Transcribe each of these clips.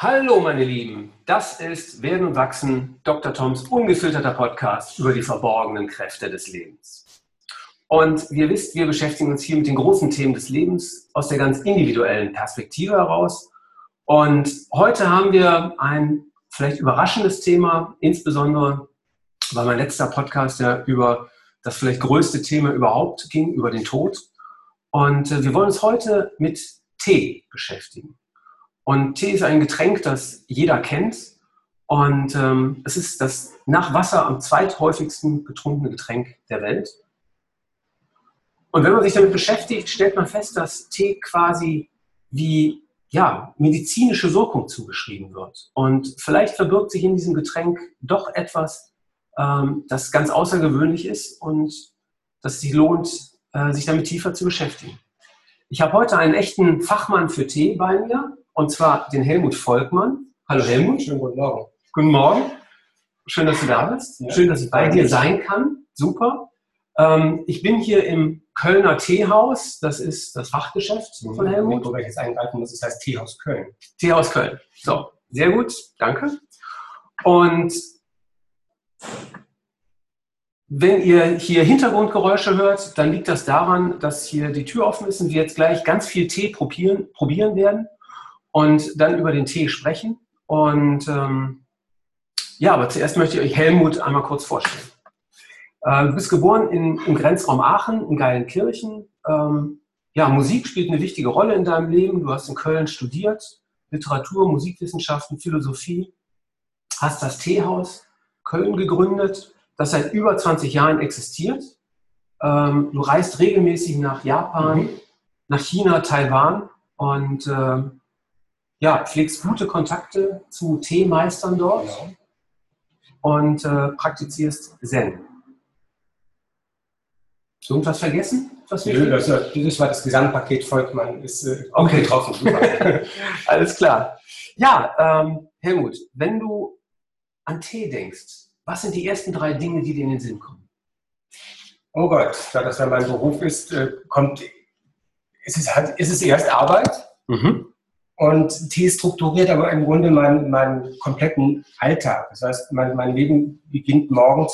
Hallo meine Lieben, das ist Werden und Wachsen, Dr. Toms ungefilterter Podcast über die verborgenen Kräfte des Lebens. Und ihr wisst, wir beschäftigen uns hier mit den großen Themen des Lebens aus der ganz individuellen Perspektive heraus. Und heute haben wir ein vielleicht überraschendes Thema, insbesondere weil mein letzter Podcast ja über das vielleicht größte Thema überhaupt ging, über den Tod. Und äh, wir wollen uns heute mit Tee beschäftigen. Und Tee ist ein Getränk, das jeder kennt. Und ähm, es ist das nach Wasser am zweithäufigsten getrunkene Getränk der Welt. Und wenn man sich damit beschäftigt, stellt man fest, dass Tee quasi wie ja, medizinische Wirkung zugeschrieben wird. Und vielleicht verbirgt sich in diesem Getränk doch etwas, ähm, das ganz außergewöhnlich ist und dass sich lohnt, äh, sich damit tiefer zu beschäftigen. Ich habe heute einen echten Fachmann für Tee bei mir, und zwar den Helmut Volkmann. Hallo Helmut. Schönen guten Morgen. Guten Morgen. Schön, dass du da bist. Ja. Schön, dass ich bei dir sein kann. Super. Ähm, ich bin hier im Kölner Teehaus. Das ist das Fachgeschäft mhm. von Helmut. Wo ich jetzt eingreifen muss, das heißt Teehaus Köln. Teehaus Köln. So, sehr gut. Danke. Und wenn ihr hier Hintergrundgeräusche hört, dann liegt das daran, dass hier die Tür offen ist und wir jetzt gleich ganz viel Tee probieren, probieren werden und dann über den Tee sprechen. Und ähm, ja, aber zuerst möchte ich euch Helmut einmal kurz vorstellen. Äh, du bist geboren in, im Grenzraum Aachen, in Geilenkirchen. Ähm, ja, Musik spielt eine wichtige Rolle in deinem Leben. Du hast in Köln studiert, Literatur, Musikwissenschaften, Philosophie, hast das Teehaus Köln gegründet das seit über 20 Jahren existiert. Ähm, du reist regelmäßig nach Japan, mhm. nach China, Taiwan und äh, ja, pflegst gute Kontakte zu Teemeistern dort ja. und äh, praktizierst Zen. Irgendwas vergessen? Was Nö, das, das, war das Gesamtpaket Volkmann, ist äh, okay. getroffen. Alles klar. Ja, ähm, Helmut, wenn du an Tee denkst, was sind die ersten drei Dinge, die dir in den Sinn kommen? Oh Gott, da das ja mein Beruf ist, äh, kommt, ist es, ist es erst Arbeit mhm. Und Tee strukturiert aber im Grunde meinen, meinen kompletten Alltag. Das heißt, mein, mein Leben beginnt morgens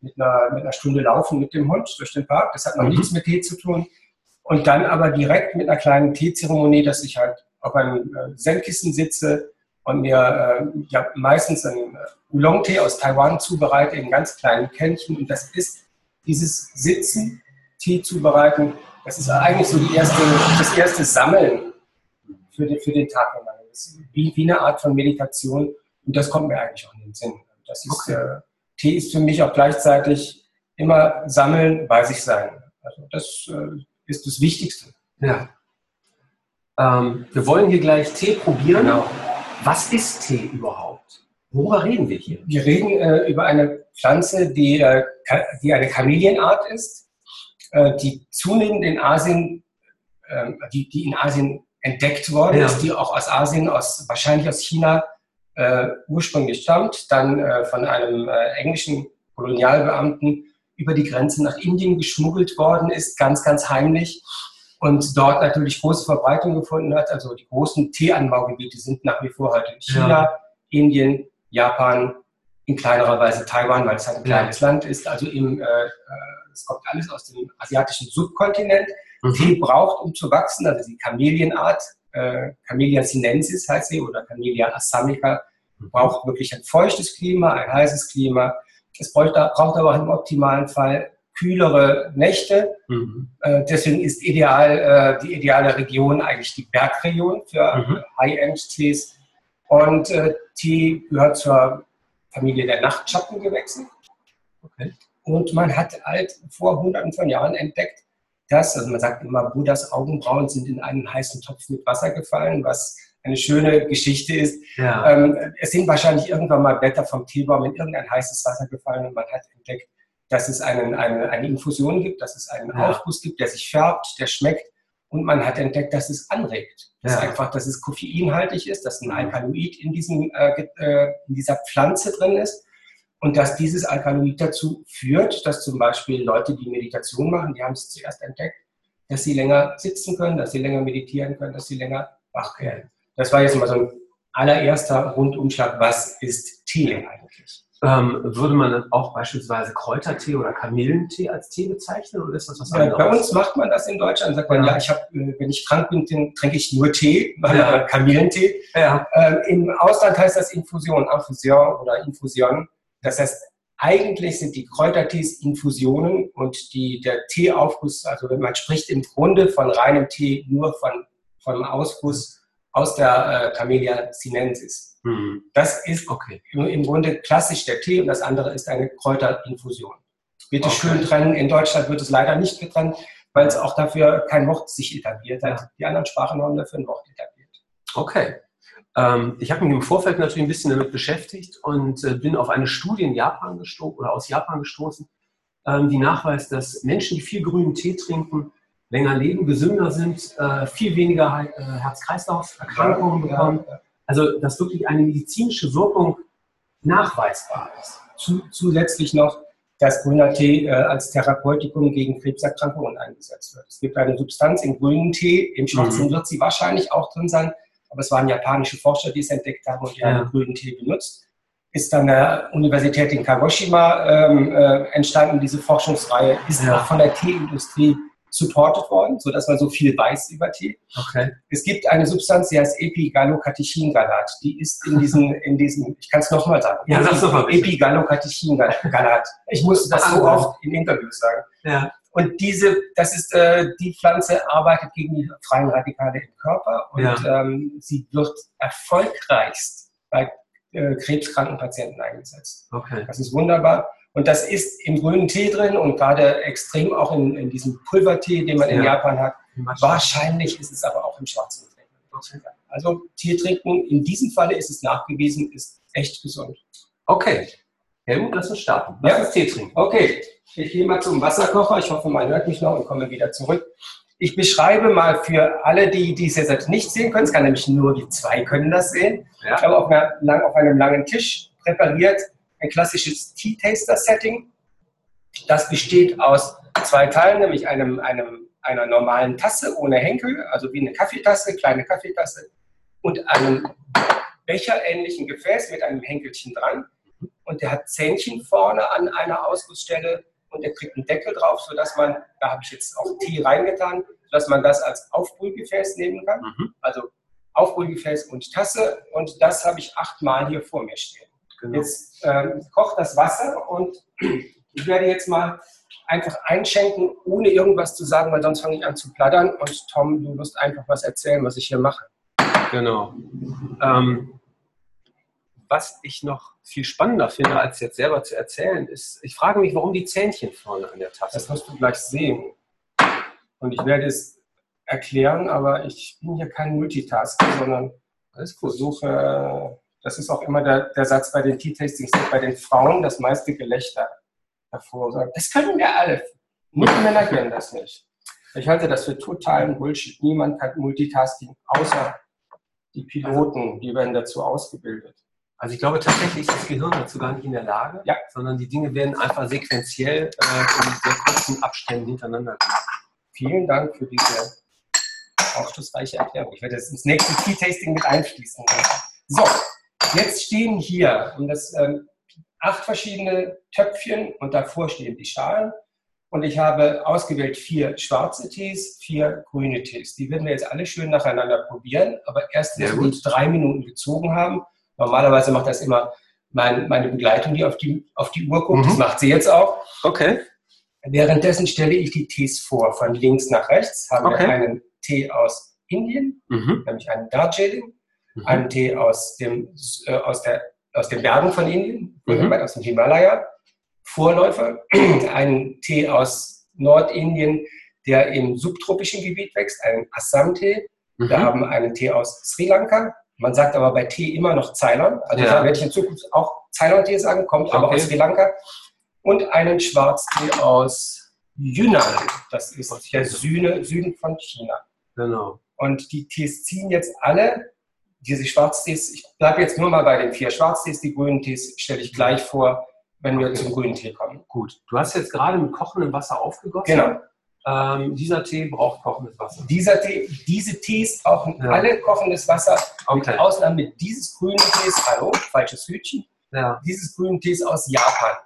mit einer, mit einer Stunde Laufen mit dem Hund durch den Park. Das hat noch mhm. nichts mit Tee zu tun. Und dann aber direkt mit einer kleinen Teezeremonie, dass ich halt auf einem äh, Senkissen sitze, und mir äh, ja, meistens einen äh, Oolong-Tee aus Taiwan zubereite in ganz kleinen Kännchen. Und das ist dieses Sitzen, Tee zubereiten, das ist eigentlich so erste, das erste Sammeln für den, für den Tag. Das ist wie, wie eine Art von Meditation. Und das kommt mir eigentlich auch in den Sinn. Das ist, okay. äh, Tee ist für mich auch gleichzeitig immer Sammeln bei sich sein. Also das äh, ist das Wichtigste. Ja. Ähm, wir wollen hier gleich Tee probieren. Genau. Was ist Tee überhaupt? Worüber reden wir hier? Wir reden äh, über eine Pflanze, die, äh, die eine Kamelienart ist, äh, die zunehmend in Asien, ähm, die, die in Asien entdeckt worden ja. ist, die auch aus Asien, aus, wahrscheinlich aus China äh, ursprünglich stammt, dann äh, von einem äh, englischen Kolonialbeamten über die Grenze nach Indien geschmuggelt worden ist, ganz, ganz heimlich und dort natürlich große Verbreitung gefunden hat. Also die großen Teeanbaugebiete sind nach wie vor heute in China, ja. Indien, Japan, in kleinerer Weise Taiwan, weil es halt ein kleines ja. Land ist. Also äh, äh, es kommt alles aus dem asiatischen Subkontinent. Mhm. Tee braucht, um zu wachsen, also die Kamelienart, äh, Camellia sinensis heißt sie, oder Camellia assamica, mhm. braucht wirklich ein feuchtes Klima, ein heißes Klima. Es braucht, braucht aber auch im optimalen Fall kühlere Nächte. Mhm. Äh, deswegen ist ideal, äh, die ideale Region eigentlich die Bergregion für mhm. High-End-Tees. Und äh, Tee gehört zur Familie der Nachtschattengewächse. Okay. Und man hat halt vor hunderten von Jahren entdeckt, dass, also man sagt immer, Buddhas Augenbrauen sind in einen heißen Topf mit Wasser gefallen, was eine schöne Geschichte ist. Ja. Ähm, es sind wahrscheinlich irgendwann mal Blätter vom Teebaum in irgendein heißes Wasser gefallen und man hat entdeckt, dass es einen, eine, eine Infusion gibt, dass es einen ja. Aufguss gibt, der sich färbt, der schmeckt. Und man hat entdeckt, dass es anregt. Dass ja. einfach, dass es koffeinhaltig ist, dass ein Alkaloid in, diesem, äh, äh, in dieser Pflanze drin ist. Und dass dieses Alkaloid dazu führt, dass zum Beispiel Leute, die Meditation machen, die haben es zuerst entdeckt, dass sie länger sitzen können, dass sie länger meditieren können, dass sie länger wach werden. Das war jetzt mal so ein allererster Rundumschlag, was ist Tee eigentlich? Ähm, würde man dann auch beispielsweise Kräutertee oder Kamillentee als Tee bezeichnen oder ist das was anderes? bei uns macht man das in Deutschland. Sagt man, ja, ja ich hab, äh, wenn ich krank bin, dann trinke ich nur Tee, ja. Kamillentee. Ja. Ähm, Im Ausland heißt das Infusion, Infusion oder Infusion. Das heißt, eigentlich sind die Kräutertees Infusionen und die, der Teeaufguss, also man spricht im Grunde von reinem Tee, nur von, von Ausguss aus der äh, Camellia sinensis. Mhm. Das ist okay. im, im, Grunde klassisch der Tee und das andere ist eine Kräuterinfusion. Bitte okay. schön trennen. In Deutschland wird es leider nicht getrennt, weil es auch dafür kein Wort sich etabliert hat. Die anderen Sprachen haben dafür ein Wort etabliert. Okay. Ähm, ich habe mich im Vorfeld natürlich ein bisschen damit beschäftigt und äh, bin auf eine Studie in Japan gestoßen oder aus Japan gestoßen, ähm, die nachweist, dass Menschen, die viel grünen Tee trinken, länger leben, gesünder sind, äh, viel weniger äh, Herz-Kreislauf-Erkrankungen bekommen. Also, dass wirklich eine medizinische Wirkung nachweisbar ist. zusätzlich noch, dass grüner Tee äh, als Therapeutikum gegen Krebserkrankungen eingesetzt wird. Es gibt eine Substanz im grünen Tee, im schwarzen mhm. wird sie wahrscheinlich auch drin sein, aber es waren japanische Forscher, die es entdeckt haben und die ja. haben grünen Tee benutzt. Ist an der Universität in Kagoshima ähm, äh, entstanden, diese Forschungsreihe, ist ja. auch von der Teeindustrie supported worden, sodass man so viel weiß über Tee. Okay. Es gibt eine Substanz, die heißt Epigallocatechingalat. Die ist in diesen, in diesen ich kann es nochmal sagen. Ja, sag's nochmal. Epigallocatechingalat. Ich musste das so oft in Interviews sagen. Ja. Und diese, das ist, äh, die Pflanze arbeitet gegen die freien Radikale im Körper und ja. ähm, sie wird erfolgreichst bei äh, krebskranken Patienten eingesetzt. Okay. Das ist wunderbar. Und das ist im grünen Tee drin und gerade extrem auch in, in diesem Pulvertee, den man in ja. Japan hat. Wahrscheinlich ist es aber auch im schwarzen Tee. Also Tee trinken, in diesem Falle ist es nachgewiesen, ist echt gesund. Okay. Helmut, lass uns starten. Lass ja. uns Tee trinken. Okay. Ich gehe mal zum Wasserkocher. Ich hoffe, man hört mich noch und komme wieder zurück. Ich beschreibe mal für alle, die, die es jetzt nicht sehen können, es kann nämlich nur die zwei können das sehen. Ja. Ich habe auf, einer, auf einem langen Tisch präpariert ein klassisches Tea-Taster-Setting. Das besteht aus zwei Teilen, nämlich einem, einem, einer normalen Tasse ohne Henkel, also wie eine Kaffeetasse, kleine Kaffeetasse, und einem becherähnlichen Gefäß mit einem Henkelchen dran. Und der hat Zähnchen vorne an einer Ausgussstelle und der kriegt einen Deckel drauf, sodass man, da habe ich jetzt auch Tee reingetan, sodass man das als Aufbrühgefäß nehmen kann. Mhm. Also Aufbrühgefäß und Tasse. Und das habe ich achtmal hier vor mir stehen. Genau. Jetzt ähm, kocht das Wasser und ich werde jetzt mal einfach einschenken, ohne irgendwas zu sagen, weil sonst fange ich an zu plattern und Tom, du wirst einfach was erzählen, was ich hier mache. Genau. Ähm, was ich noch viel spannender finde, als jetzt selber zu erzählen, ist, ich frage mich, warum die Zähnchen vorne an der Tasse. Das wirst du gleich sehen. Und ich werde es erklären, aber ich bin hier kein Multitasker, sondern versuche das ist auch immer der, der Satz bei den Tea-Tastings, bei den Frauen das meiste Gelächter hervorsagen. Das können wir alle. Nur Männer können das nicht. Ich halte das für totalen Bullshit. Niemand kann Multitasking, außer die Piloten, die werden dazu ausgebildet. Also ich glaube tatsächlich ist das Gehirn dazu gar nicht in der Lage, ja. sondern die Dinge werden einfach sequenziell äh, in sehr kurzen Abständen hintereinander gemacht. Vielen Dank für diese aufschlussreiche Erklärung. Ich werde das ins nächste Tea-Tasting mit einfließen. So, Jetzt stehen hier und das, ähm, acht verschiedene Töpfchen und davor stehen die Schalen. Und ich habe ausgewählt vier schwarze Tees, vier grüne Tees. Die werden wir jetzt alle schön nacheinander probieren, aber erst wenn wir drei Minuten gezogen haben. Normalerweise macht das immer mein, meine Begleitung, die auf die, auf die Uhr guckt. Mhm. Das macht sie jetzt auch. Okay. Währenddessen stelle ich die Tees vor. Von links nach rechts haben okay. wir einen Tee aus Indien, mhm. nämlich einen Darjeeling mhm. einen Tee aus, dem, äh, aus, der, aus den Bergen von Indien, mhm. aus dem Himalaya, Vorläufer, einen Tee aus Nordindien, der im subtropischen Gebiet wächst, einen Assam-Tee. Mhm. Wir haben einen Tee aus Sri Lanka. Man sagt aber bei Tee immer noch Ceylon. Also ja. werde ich in Zukunft auch Ceylon-Tee sagen, kommt okay. aber aus Sri Lanka. Und einen Schwarztee aus Yunnan. Das ist der Süden, Süden von China. Genau. Und die Tees ziehen jetzt alle diese Schwarztees, ich bleibe jetzt nur mal bei den vier Schwarztees, die grünen Tees stelle ich gleich vor, wenn wir okay. zum grünen Tee kommen. Gut. Du hast jetzt gerade mit kochendem Wasser aufgegossen. Genau. Ähm, dieser Tee braucht kochendes Wasser. Dieser Tee, diese Tees brauchen ja. alle kochendes Wasser, okay. mit Ausnahme dieses grünen Tees, hallo, falsches Hütchen, ja. dieses grünen Tees aus Japan.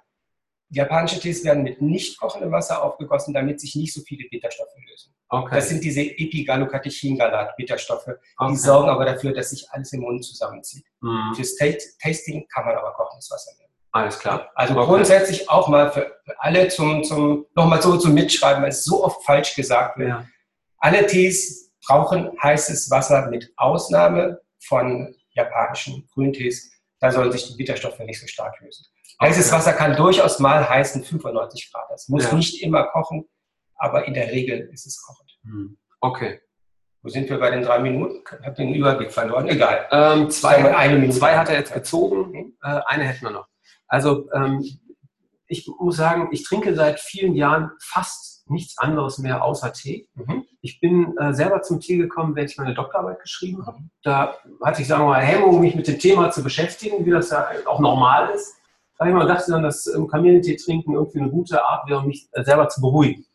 Japanische Tees werden mit nicht kochendem Wasser aufgegossen, damit sich nicht so viele Bitterstoffe lösen. Okay. Das sind diese Epigallocatechin-Galat-Bitterstoffe. Okay. Die sorgen aber dafür, dass sich alles im Mund zusammenzieht. Mhm. Fürs Tasting kann man aber kochendes Wasser nehmen. Alles klar. Also okay. grundsätzlich auch mal für alle zum, zum nochmal so zum Mitschreiben, weil es so oft falsch gesagt wird. Ja. Alle Tees brauchen heißes Wasser mit Ausnahme von japanischen Grüntees. Da sollen sich die Bitterstoffe nicht so stark lösen. Heißes okay. Wasser kann durchaus mal heißen 95 Grad. Es muss ja. nicht immer kochen, aber in der Regel ist es kochend. Hm. Okay. Wo sind wir bei den drei Minuten? Ich habe den Überblick verloren. Egal. Ähm, zwei, eine Minute. zwei hat er jetzt gezogen. Hm? Äh, eine hätten wir noch. Also ähm, ich muss sagen, ich trinke seit vielen Jahren fast nichts anderes mehr außer Tee. Mhm. Ich bin äh, selber zum Tee gekommen, wenn ich meine Doktorarbeit geschrieben habe. Da hatte ich, sagen wir mal, Hemmung, mich mit dem Thema zu beschäftigen, wie das ja auch normal ist. Da habe ich mal gedacht, dann, dass ähm, Kamillentee trinken irgendwie eine gute Art wäre, um mich äh, selber zu beruhigen.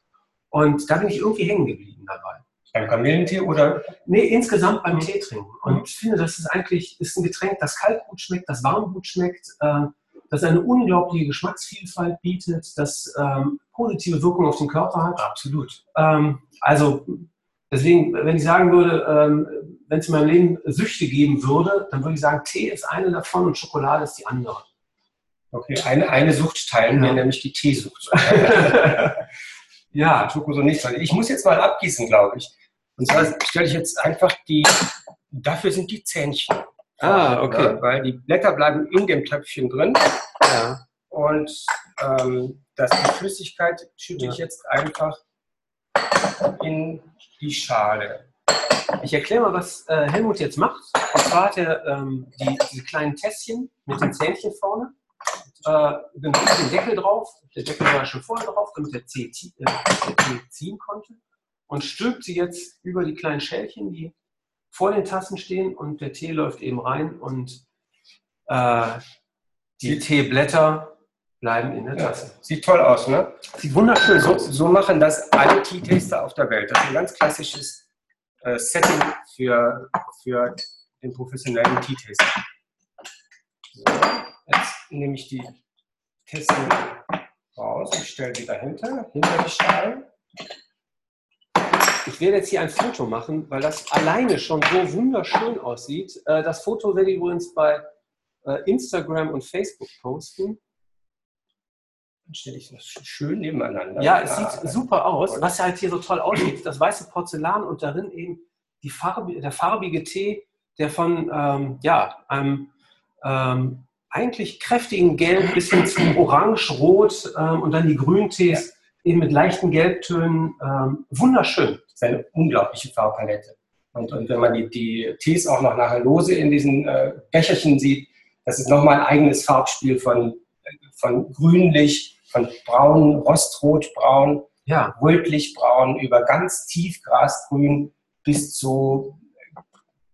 Und da bin ich irgendwie hängen geblieben dabei. Beim Kamillentee oder? Nee, insgesamt beim mhm. Tee trinken. Und mhm. ich finde, das ist eigentlich ist ein Getränk, das kalt gut schmeckt, das warm gut schmeckt. Äh, das eine unglaubliche Geschmacksvielfalt bietet, das ähm, positive Wirkung auf den Körper hat. Absolut. Ähm, also deswegen, wenn ich sagen würde, ähm, wenn es in meinem Leben Süchte geben würde, dann würde ich sagen, Tee ist eine davon und Schokolade ist die andere. Okay, eine, eine Sucht teilen wir, nämlich die Teesucht. ja, Schoko so nicht. Ich muss jetzt mal abgießen, glaube ich. Und zwar stelle ich jetzt einfach die, dafür sind die Zähnchen. Ah, okay. Ne? Weil die Blätter bleiben in dem Töpfchen drin. Ja. Und ähm, das, die Flüssigkeit schütte ja. ich jetzt einfach in die Schale. Ich erkläre mal, was äh, Helmut jetzt macht. Und zwar hat er ähm, die, diese kleinen Tässchen mit den Zähnchen vorne. Äh, den Deckel drauf. Der Deckel war schon vorher drauf, damit der Tee, äh, der Tee ziehen konnte. Und stülpt sie jetzt über die kleinen Schälchen, die vor den Tassen stehen und der Tee läuft eben rein und äh, die Teeblätter bleiben in der Tasse. Ja, sieht toll aus, ne? Sieht wunderschön so. So machen das alle Tea-Taster auf der Welt. Das ist ein ganz klassisches äh, Setting für, für den professionellen Tea-Taster. So, jetzt nehme ich die Tasse raus und stelle die dahinter, hinter die Schalen. Ich werde jetzt hier ein Foto machen, weil das alleine schon so wunderschön aussieht. Äh, das Foto werde ich übrigens bei äh, Instagram und Facebook posten. Dann stelle ich das schön nebeneinander. Ja, es sieht super aus. Was halt hier so toll aussieht, das weiße Porzellan und darin eben die Farbe, der farbige Tee, der von ähm, ja, einem ähm, eigentlich kräftigen Gelb bis hin zu Orange-Rot ähm, und dann die Grüntees eben mit leichten Gelbtönen. Ähm, wunderschön ist eine unglaubliche Farbpalette. Und, und wenn man die, die Tees auch noch nachher lose in diesen äh, Becherchen sieht, das ist nochmal ein eigenes Farbspiel von, von grünlich, von braun, rostrotbraun, ja. rötlichbraun, über ganz tief grasgrün bis zu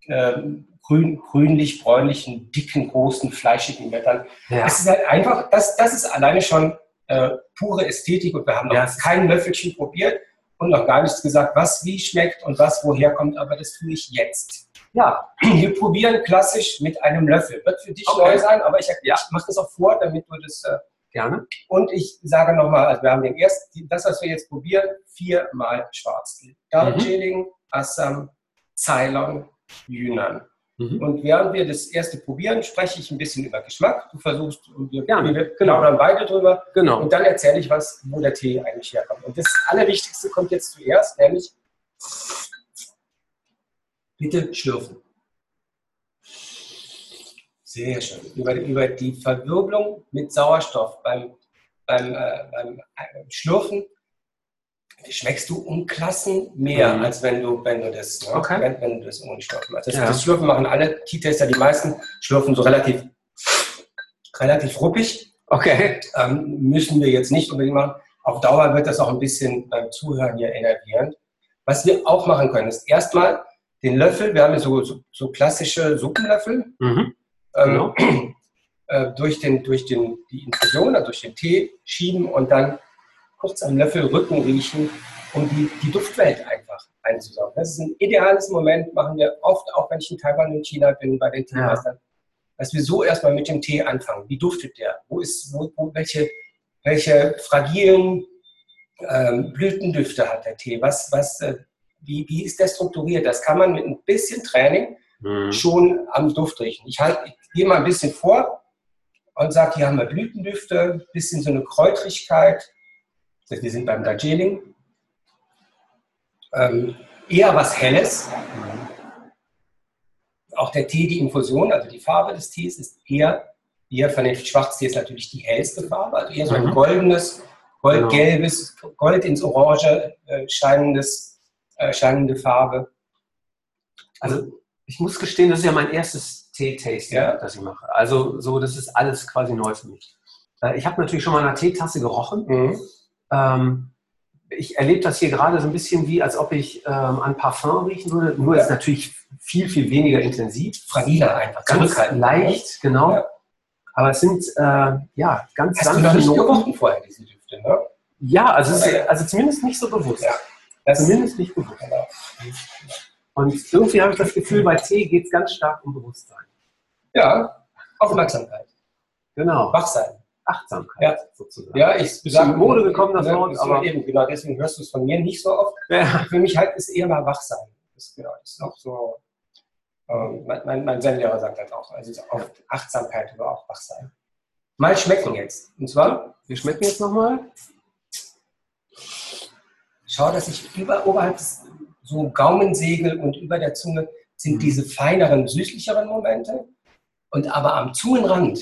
äh, grün, grünlich-bräunlichen, dicken, großen, fleischigen Blättern. Ja. Das ist halt einfach, das, das ist alleine schon äh, pure Ästhetik und wir haben noch ja. kein Löffelchen probiert und noch gar nichts gesagt, was wie schmeckt und was woher kommt, aber das tue ich jetzt. Ja, wir probieren klassisch mit einem Löffel. Wird für dich okay. neu sein, aber ich, ja. ich mache das auch vor, damit du das äh, gerne. Und ich sage nochmal, also wir haben den ersten, das, was wir jetzt probieren, viermal Schwarztee. Darjeeling, mhm. Assam, Ceylon, Yunnan. Mhm. Und während wir das erste probieren, spreche ich ein bisschen über Geschmack. Du versuchst, wir, ja, wir genau. dann beide drüber. Genau. Und dann erzähle ich was, wo der Tee eigentlich herkommt. Und das Allerwichtigste kommt jetzt zuerst, nämlich bitte schlürfen. Sehr schön. Über, über die Verwirbelung mit Sauerstoff beim, beim, äh, beim Schlürfen schmeckst du um Klassen mehr, mhm. als wenn du, wenn du das, ne? okay. wenn, wenn, du das ohne Schlürfen machst. Das, ja. das Schlürfen machen alle Tea-Taster, die meisten schlürfen so relativ, relativ ruppig. Okay. Ähm, müssen wir jetzt nicht unbedingt machen. Auf Dauer wird das auch ein bisschen beim Zuhören hier enervierend. Was wir auch machen können, ist erstmal den Löffel, wir haben ja so, so, so klassische Suppenlöffel, mhm. ähm, genau. äh, durch, den, durch den, die Infusion, also durch den Tee schieben und dann kurz am Löffel Rücken riechen um die, die Duftwelt einfach einzusaugen. Das ist ein ideales Moment, machen wir oft, auch wenn ich in Taiwan und China bin, bei den Teemeistern, ja. dass wir so erstmal mit dem Tee anfangen. Wie duftet der? Wo ist, wo, wo welche, welche fragilen ähm, Blütendüfte hat der Tee? Was, was, äh, wie, wie ist der strukturiert? Das kann man mit ein bisschen Training mhm. schon am Duft riechen. Ich, halt, ich gehe mal ein bisschen vor und sage, hier haben wir Blütendüfte, ein bisschen so eine Kräutrigkeit. Wir sind beim Darjeeling. Ähm, eher was Helles. Auch der Tee, die Infusion, also die Farbe des Tees ist eher, eher von den Schwarztee ist natürlich die hellste Farbe, also eher so ein mhm. goldenes, goldgelbes, Gold ins Orange äh, scheinendes, äh, scheinende Farbe. Also ich muss gestehen, das ist ja mein erstes Tee-Tasting, ja. das ich mache. Also so, das ist alles quasi neu für mich. Äh, ich habe natürlich schon mal eine Teetasse gerochen. Mhm. Ähm, ich erlebe das hier gerade so ein bisschen wie, als ob ich ähm, an Parfum riechen würde. Nur ja. ist natürlich viel, viel weniger intensiv. Fragiler einfach. Ganz leicht, genau. Ja. Aber es sind, äh, ja, ganz Hast sanfte du noch nicht gerochen vorher, diese Düfte, ne? Ja, also, ist, also zumindest nicht so bewusst. Ja. Zumindest nicht bewusst. Genau. Und irgendwie habe ich das Gefühl, bei Tee geht es ganz stark um Bewusstsein. Ja, Aufmerksamkeit. Genau. Wachsein. Achtsamkeit ja. sozusagen. Ja, ich sage in Mode gekommen, das Wort, aber eben, genau, deswegen hörst du es von mir nicht so oft. Ja. Für mich halt ist eher mal Wachsein. Das, genau, das ist auch so, ähm, mein, mein Zen-Lehrer sagt das auch, also auch Achtsamkeit aber auch Wachsein. Mal schmecken jetzt. Und zwar? Wir schmecken jetzt nochmal. Schau, dass ich über, oberhalb des so Gaumensegel und über der Zunge sind mhm. diese feineren, süßlicheren Momente. Und aber am Zungenrand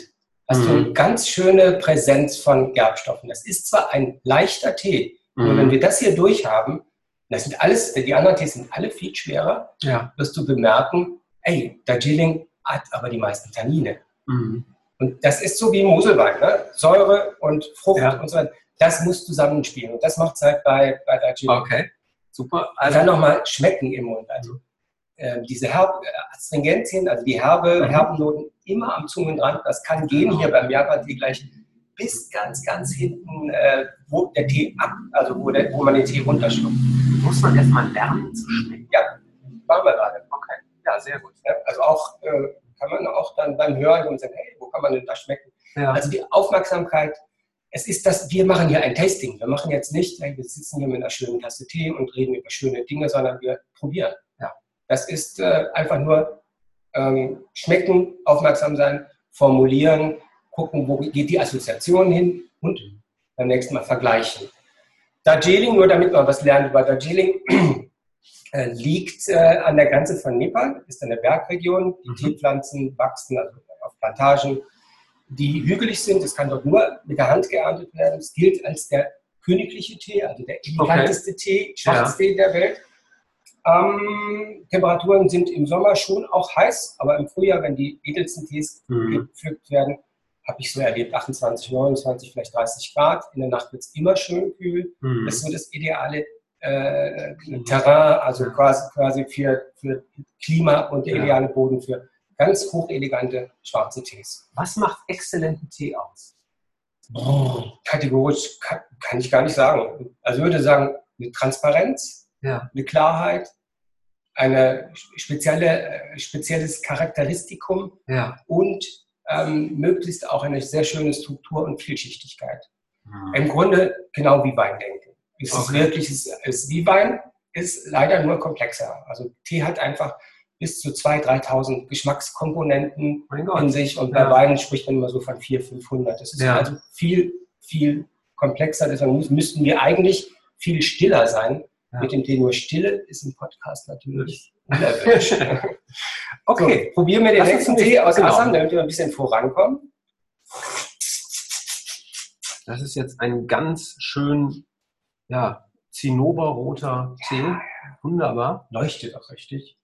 hast mhm. du eine ganz schöne Präsenz von Gerbstoffen. Das ist zwar ein leichter Tee, mhm. aber wenn wir das hier durchhaben, das sind alles, die anderen Tees sind alle viel schwerer, ja. wirst du bemerken, ey, Darjeeling hat aber die meisten Tannine. Mhm. Und das ist so wie Moselwein, ne? Säure und Frucht ja. und so weiter. Das muss zusammenspielen. Und das macht es halt bei, bei Darjeeling. Okay. Super. Also dann nochmal schmecken im Mund. Also äh, diese Herb Astringentien, also die herbe, mhm. Immer am Zungenrand. Das kann gehen hier beim Japan-Tee gleich bis ganz, ganz hinten, äh, wo der Tee ab, also wo, der, wo man den Tee runterschluckt. Muss man erstmal lernen zu schmecken? Ja, machen wir gerade. Okay, ja, sehr gut. Ja, also auch äh, kann man auch dann beim Hören und sagen, hey, wo kann man denn das schmecken? Ja. Also die Aufmerksamkeit es ist das, wir machen hier ein Tasting. Wir machen jetzt nicht, wir sitzen hier mit einer schönen Tasse Tee und reden über schöne Dinge, sondern wir probieren. Ja. Das ist äh, einfach nur ähm, schmecken, aufmerksam sein, formulieren, gucken, wo geht die Assoziation hin und beim nächsten Mal vergleichen. Darjeeling, nur damit man was lernt über Darjeeling, äh, liegt äh, an der Grenze von Nepal, ist eine Bergregion. Die mhm. Teepflanzen wachsen also auf Plantagen die hügelig sind. Es kann dort nur mit der Hand geerntet werden. Es gilt als der königliche Tee, also der eleganteste okay. Tee, Schwarztee ja. der Welt. Ähm, Temperaturen sind im Sommer schon auch heiß, aber im Frühjahr, wenn die edelsten Tees mhm. gepflückt werden, habe ich so erlebt, 28, 29, vielleicht 30 Grad. In der Nacht wird es immer schön kühl. Mhm. Das ist so das ideale äh, Terrain, also quasi, quasi für, für Klima und der ideale Boden für Ganz hochelegante schwarze Tees. Was macht exzellenten Tee aus? Oh, kategorisch kann, kann, ich gar nicht sagen. Also ich würde sagen, eine Transparenz, ja. eine Klarheit, ein spezielle, äh, spezielles Charakteristikum ja. und ähm, möglichst auch eine sehr schöne Struktur und Vielschichtigkeit. Mhm. Im Grunde genau wie Wein denken. Es okay. ist wirklich, es ist wie Wein, ist leider nur komplexer. Also Tee hat einfach bis zu 2.000, 3.000 Geschmackskomponenten in sich und bei ja. Weinen spricht man immer so von 400, 500. Das ist ja. also viel, viel komplexer. Deshalb müssten wir eigentlich viel stiller sein. Ja. Mit dem Thema Stille ist im Podcast natürlich unerwünscht. okay, so, probieren wir den nächsten Tee aus genau. Assam, damit wir ein bisschen vorankommen. Das ist jetzt ein ganz schön, ja, zinnoberroter Tee. Wunderbar. Leuchtet auch richtig.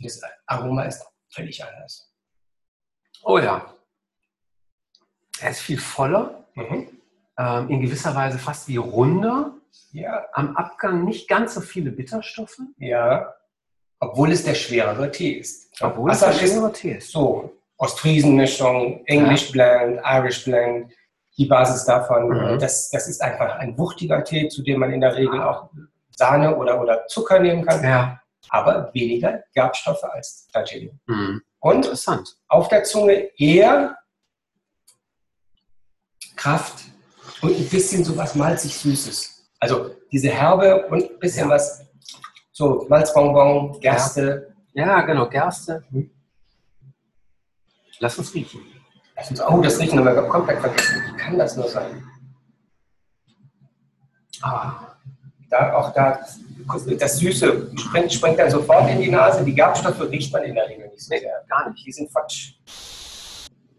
Das Aroma ist völlig anders. Oh ja. Er ist viel voller, mhm. ähm, in gewisser Weise fast wie runder. Ja. Am Abgang nicht ganz so viele Bitterstoffe. Ja. Obwohl es der schwerere Tee ist. Obwohl es der schwerere Tee ist. So, Ostfriesen-Mischung, English ja. Blend, Irish Blend. die Basis davon. Mhm. Das, das ist einfach ein wuchtiger Tee, zu dem man in der Regel auch Sahne oder, oder Zucker nehmen kann. Ja. Aber weniger Gerbstoffe als Darjeeling. Mhm. Und Interessant. auf der Zunge eher Kraft und ein bisschen so was malzig-süßes. Also diese Herbe und ein bisschen Ja. was, so Malzbonbon, Gerste. Ja, genau, Gerste. Lass uns riechen. Lass uns- Oh, das Riechen haben wir komplett vergessen. Wie kann das nur sein? Ah, Da, auch da, das Süße springt, springt dann sofort in die Nase. Die Gerbstoffe riecht man in der Regel nicht so Nee. sehr. gar nicht. Die sind Quatsch.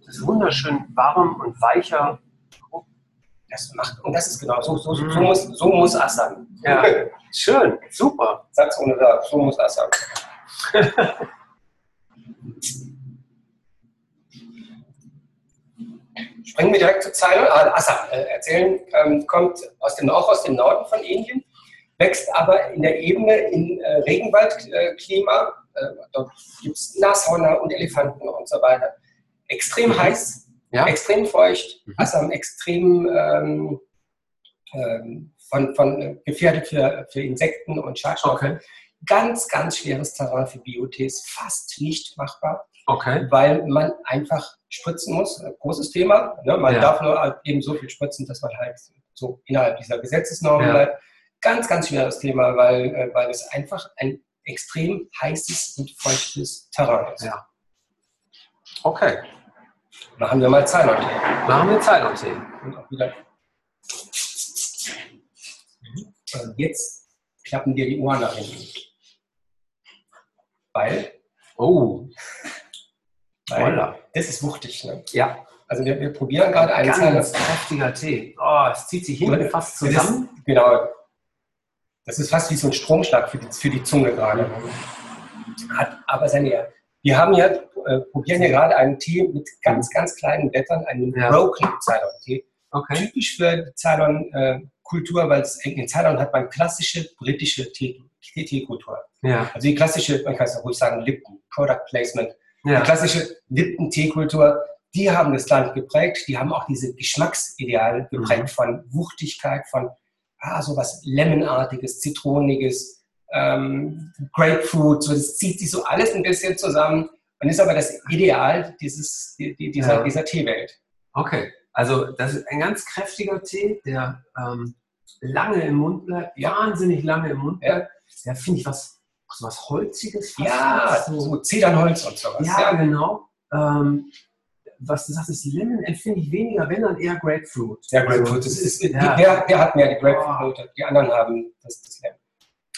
Das ist wunderschön warm und weicher. Das macht, und das ist genau, so, so, so, Mhm. muss, so muss Assam. Ja. Schön, super. Sag's ohne Satz, so muss Assam. Springen wir direkt zur Zeile. Ah, Assam, äh, erzählen, ähm, kommt aus dem, auch aus dem Norden von Indien, wächst aber in der Ebene in äh, Regenwaldklima. Äh, dort gibt es Nashörner und Elefanten und so weiter. Extrem Mhm. heiß, Ja. extrem feucht, Mhm. Assam extrem ähm, ähm, von, von äh, gefährdet für, für Insekten und Schadstoffe. Okay. Ganz, ganz schweres Terrain für BOTs, fast nicht machbar, Okay. weil man einfach spritzen muss. Großes Thema. Ne? Man Ja. darf nur eben so viel spritzen, dass man halt so innerhalb dieser Gesetzesnormen Ja. bleibt. Ganz, ganz schweres Thema, weil, äh, weil es einfach ein extrem heißes und feuchtes Terrain ist. Ja. Okay. Machen wir mal Ceylon-Tee. Machen wir Ceylon-Tee. Und auch wieder. Und jetzt klappen dir die Ohren nach hinten. Weil, Oh, weil Voila. das ist wuchtig. Ne? ja. Also wir, wir probieren gerade einen Ceylon. Ganz kräftiger Tee. Oh, es zieht sich hinten fast Das zusammen. ist, genau. Das ist fast wie so ein Stromschlag für die, für die Zunge gerade. Hat aber seine. Wir haben ja, äh, probieren hier gerade einen Tee mit ganz, ganz kleinen Blättern, einen Ja. Broken Ceylon-Tee. Okay. Typisch für die Ceylon-Kultur, weil es, in Ceylon hat man klassische britische Tee- Tee- Teekultur. Ja. Also die klassische, man kann es auch ruhig sagen, Lipton, Product Placement. Die Ja. klassische Lipton-Teekultur, die haben das Land geprägt, die haben auch diese Geschmacksideale geprägt Mhm. von Wuchtigkeit, von ah, so was Lemonartiges, Zitroniges, ähm, Grapefruit, so, das zieht sich so alles ein bisschen zusammen und ist aber das Ideal dieses, die, die, dieser, Ja. dieser Teewelt. Okay. Also, das ist ein ganz kräftiger Tee, der ähm, lange im Mund bleibt, wahnsinnig lange im Mund Ja. bleibt. Ja, finde ich was, so was Holziges. Ja, so. so Zedernholz und sowas. Ja, genau. Ähm, was du sagst, das Lemon empfinde ich weniger, wenn dann eher Grapefruit. Ja, Grapefruit. Also, Das ist, ja. der, der hat mehr die Grapefruit, die anderen haben das, das Lemon.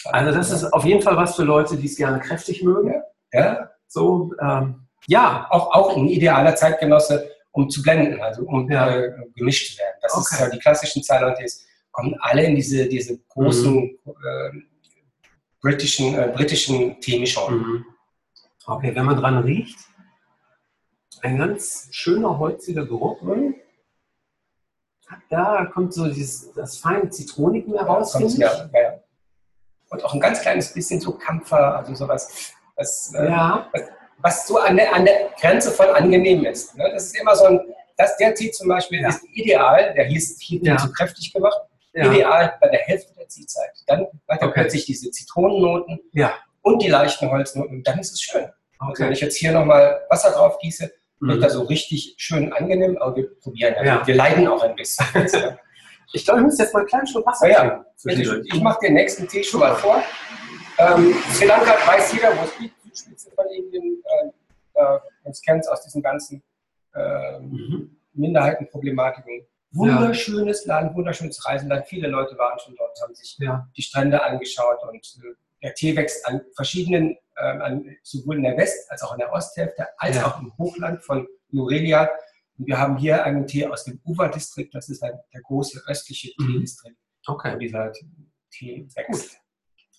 Also das ist auf jeden Fall was für Leute, die es gerne kräftig mögen. ja, So, ähm, ja, auch, auch ein idealer Zeitgenosse, um zu blenden, also um Ja. äh, gemischt zu werden. Das ist Okay. ja die klassischen Ceylon-Tees, kommen alle in diese, diese großen äh, britischen, äh, britischen Teemischungen. Mhm. Okay, wenn man dran riecht, ein ganz schöner holziger Geruch. Mhm. Da kommt so dieses, das feine Zitronik mehr raus, ich. ja, ja. Und auch ein ganz kleines bisschen so Kampfer, also sowas, was, äh, Ja, was so an der, an der Grenze von angenehm ist. Ne? Das ist immer so ein, das, der Tee zum Beispiel Ja. ist ideal, der hier ist hier Ja. zu kräftig gemacht, ja, ideal bei der Hälfte der Ziehzeit. Dann hat er Okay. plötzlich diese Zitronennoten ja. und die leichten Holznoten und dann ist es schön. Also wenn Okay. ich jetzt hier nochmal Wasser drauf gieße, wird Mhm. da so richtig schön angenehm, aber wir probieren ja. Ja. Wir leiden auch ein bisschen. jetzt? Ich glaube, ich muss jetzt mal einen kleinen Schluck Wasser Ja, ja. ich mache den nächsten Tee schon mal vor. Ähm, Sri Lanka weiß jeder, wo es liegt, Südspitze von Indien. Äh, äh, uns kennt es aus diesen ganzen Mhm. Minderheitenproblematiken. Wunderschönes Land, wunderschönes Reisenland. Viele Leute waren schon dort, haben sich Ja. die Strände angeschaut und äh, der Tee wächst an verschiedenen, ähm, an, sowohl in der West- als auch in der Osthälfte, als Ja. auch im Hochland von Nurelia. Und wir haben hier einen Tee aus dem Uva-Distrikt, das ist ein, der große östliche Mhm. Teedistrikt, wo Okay, dieser Tee wächst.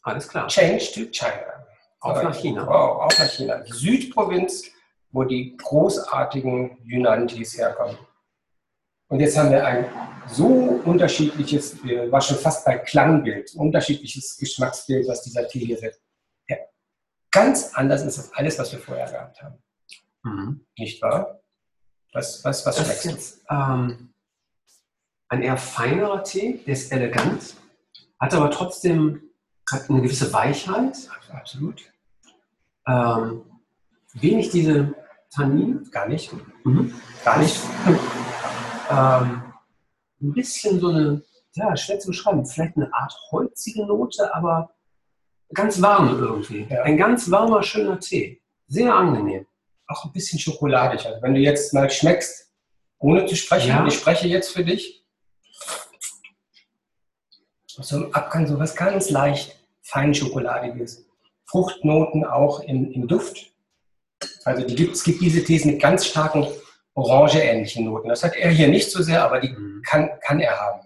Alles klar. Change to China. Auf nach China. Wow, auf nach China. Die Südprovinz, wo die großartigen Yunnan-Tees herkommen. Und jetzt haben wir ein so unterschiedliches, war schon fast bei Klangbild, unterschiedliches Geschmacksbild, was dieser Tee hier setzt. Ja. Ganz anders ist als alles, was wir vorher gehabt haben. Mhm. Nicht wahr? Was, was, was Das schmeckst du? jetzt, ähm, ein eher feinerer Tee, der ist elegant, hat aber trotzdem eine gewisse Weichheit. Absolut. Ähm, wenig diese Tannin. Gar nicht. Mhm. Gar nicht. ähm, ein bisschen so eine, ja, schwer zu beschreiben, vielleicht eine Art holzige Note, aber ganz warm irgendwie. Ja. Ein ganz warmer, schöner Tee. Sehr angenehm. Auch ein bisschen schokoladig. Also wenn du jetzt mal schmeckst, ohne zu sprechen, ja. ich spreche jetzt für dich, so im Abgang so was ganz leicht feinschokoladiges. Fruchtnoten auch im, im Duft. Also gibt, es gibt diese Tees mit ganz starken orangeähnlichen Noten. Das hat er hier nicht so sehr, aber die mhm. kann, kann er haben.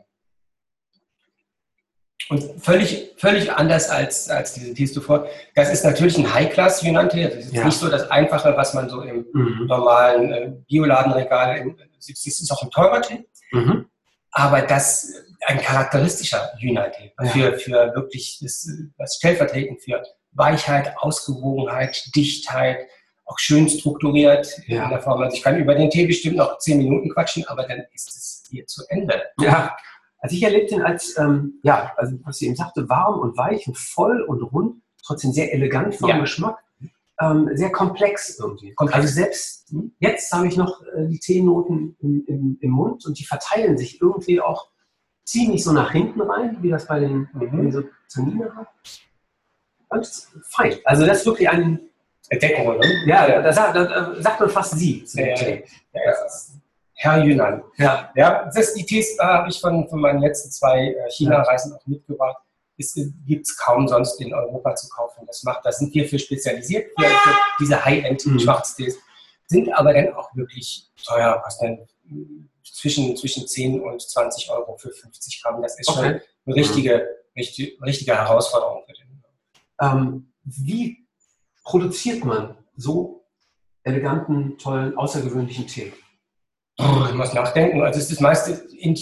Und völlig, völlig anders als, als diese Tees zuvor. Das ist natürlich ein High-Class-Yunnan-Tee. Das ist ja. nicht so das Einfache, was man so im mhm. normalen äh, Bioladenregal sieht. Das ist auch ein teurer Tee. Mhm. Aber das ein charakteristischer. Ja. Für, für wirklich, das, das stellvertretend für Weichheit, Ausgewogenheit, Dichtheit, auch schön strukturiert ja. in der Form. Also ich kann über den Tee bestimmt noch zehn Minuten quatschen, aber dann ist es hier zu Ende. Ja, also ich erlebe den als, ähm, ja, also was sie eben sagte, warm und weich und voll und rund, trotzdem sehr elegant vom ja. Geschmack, ähm, sehr komplex irgendwie. Komplex. Also selbst jetzt habe ich noch äh, die Teenoten im, im, im, Mund und die verteilen sich irgendwie auch ziemlich so nach hinten rein, wie das bei den mhm. so hat. Und fein. Also das ist wirklich ein Entdeckung, ne? Ja, da, sagt, da sagt man fast Sie. Ja, ja, ja, Herr Yunnan. Ja. ja das, die Tees äh, habe ich von, von meinen letzten zwei äh, China-Reisen auch mitgebracht. Es gibt es kaum sonst in Europa zu kaufen. Das macht, da sind wir für spezialisiert, für, für diese High-End-Schwarztees. Mhm. Sind aber dann auch wirklich teuer, was dann zwischen, zwischen 10 und 20 Euro für 50 Gramm. Das ist okay. schon eine richtige, richtige, richtige Herausforderung für den. Ähm, wie produziert man so eleganten, tollen, außergewöhnlichen Tee? Oh, ich muss nachdenken. Also ist meiste in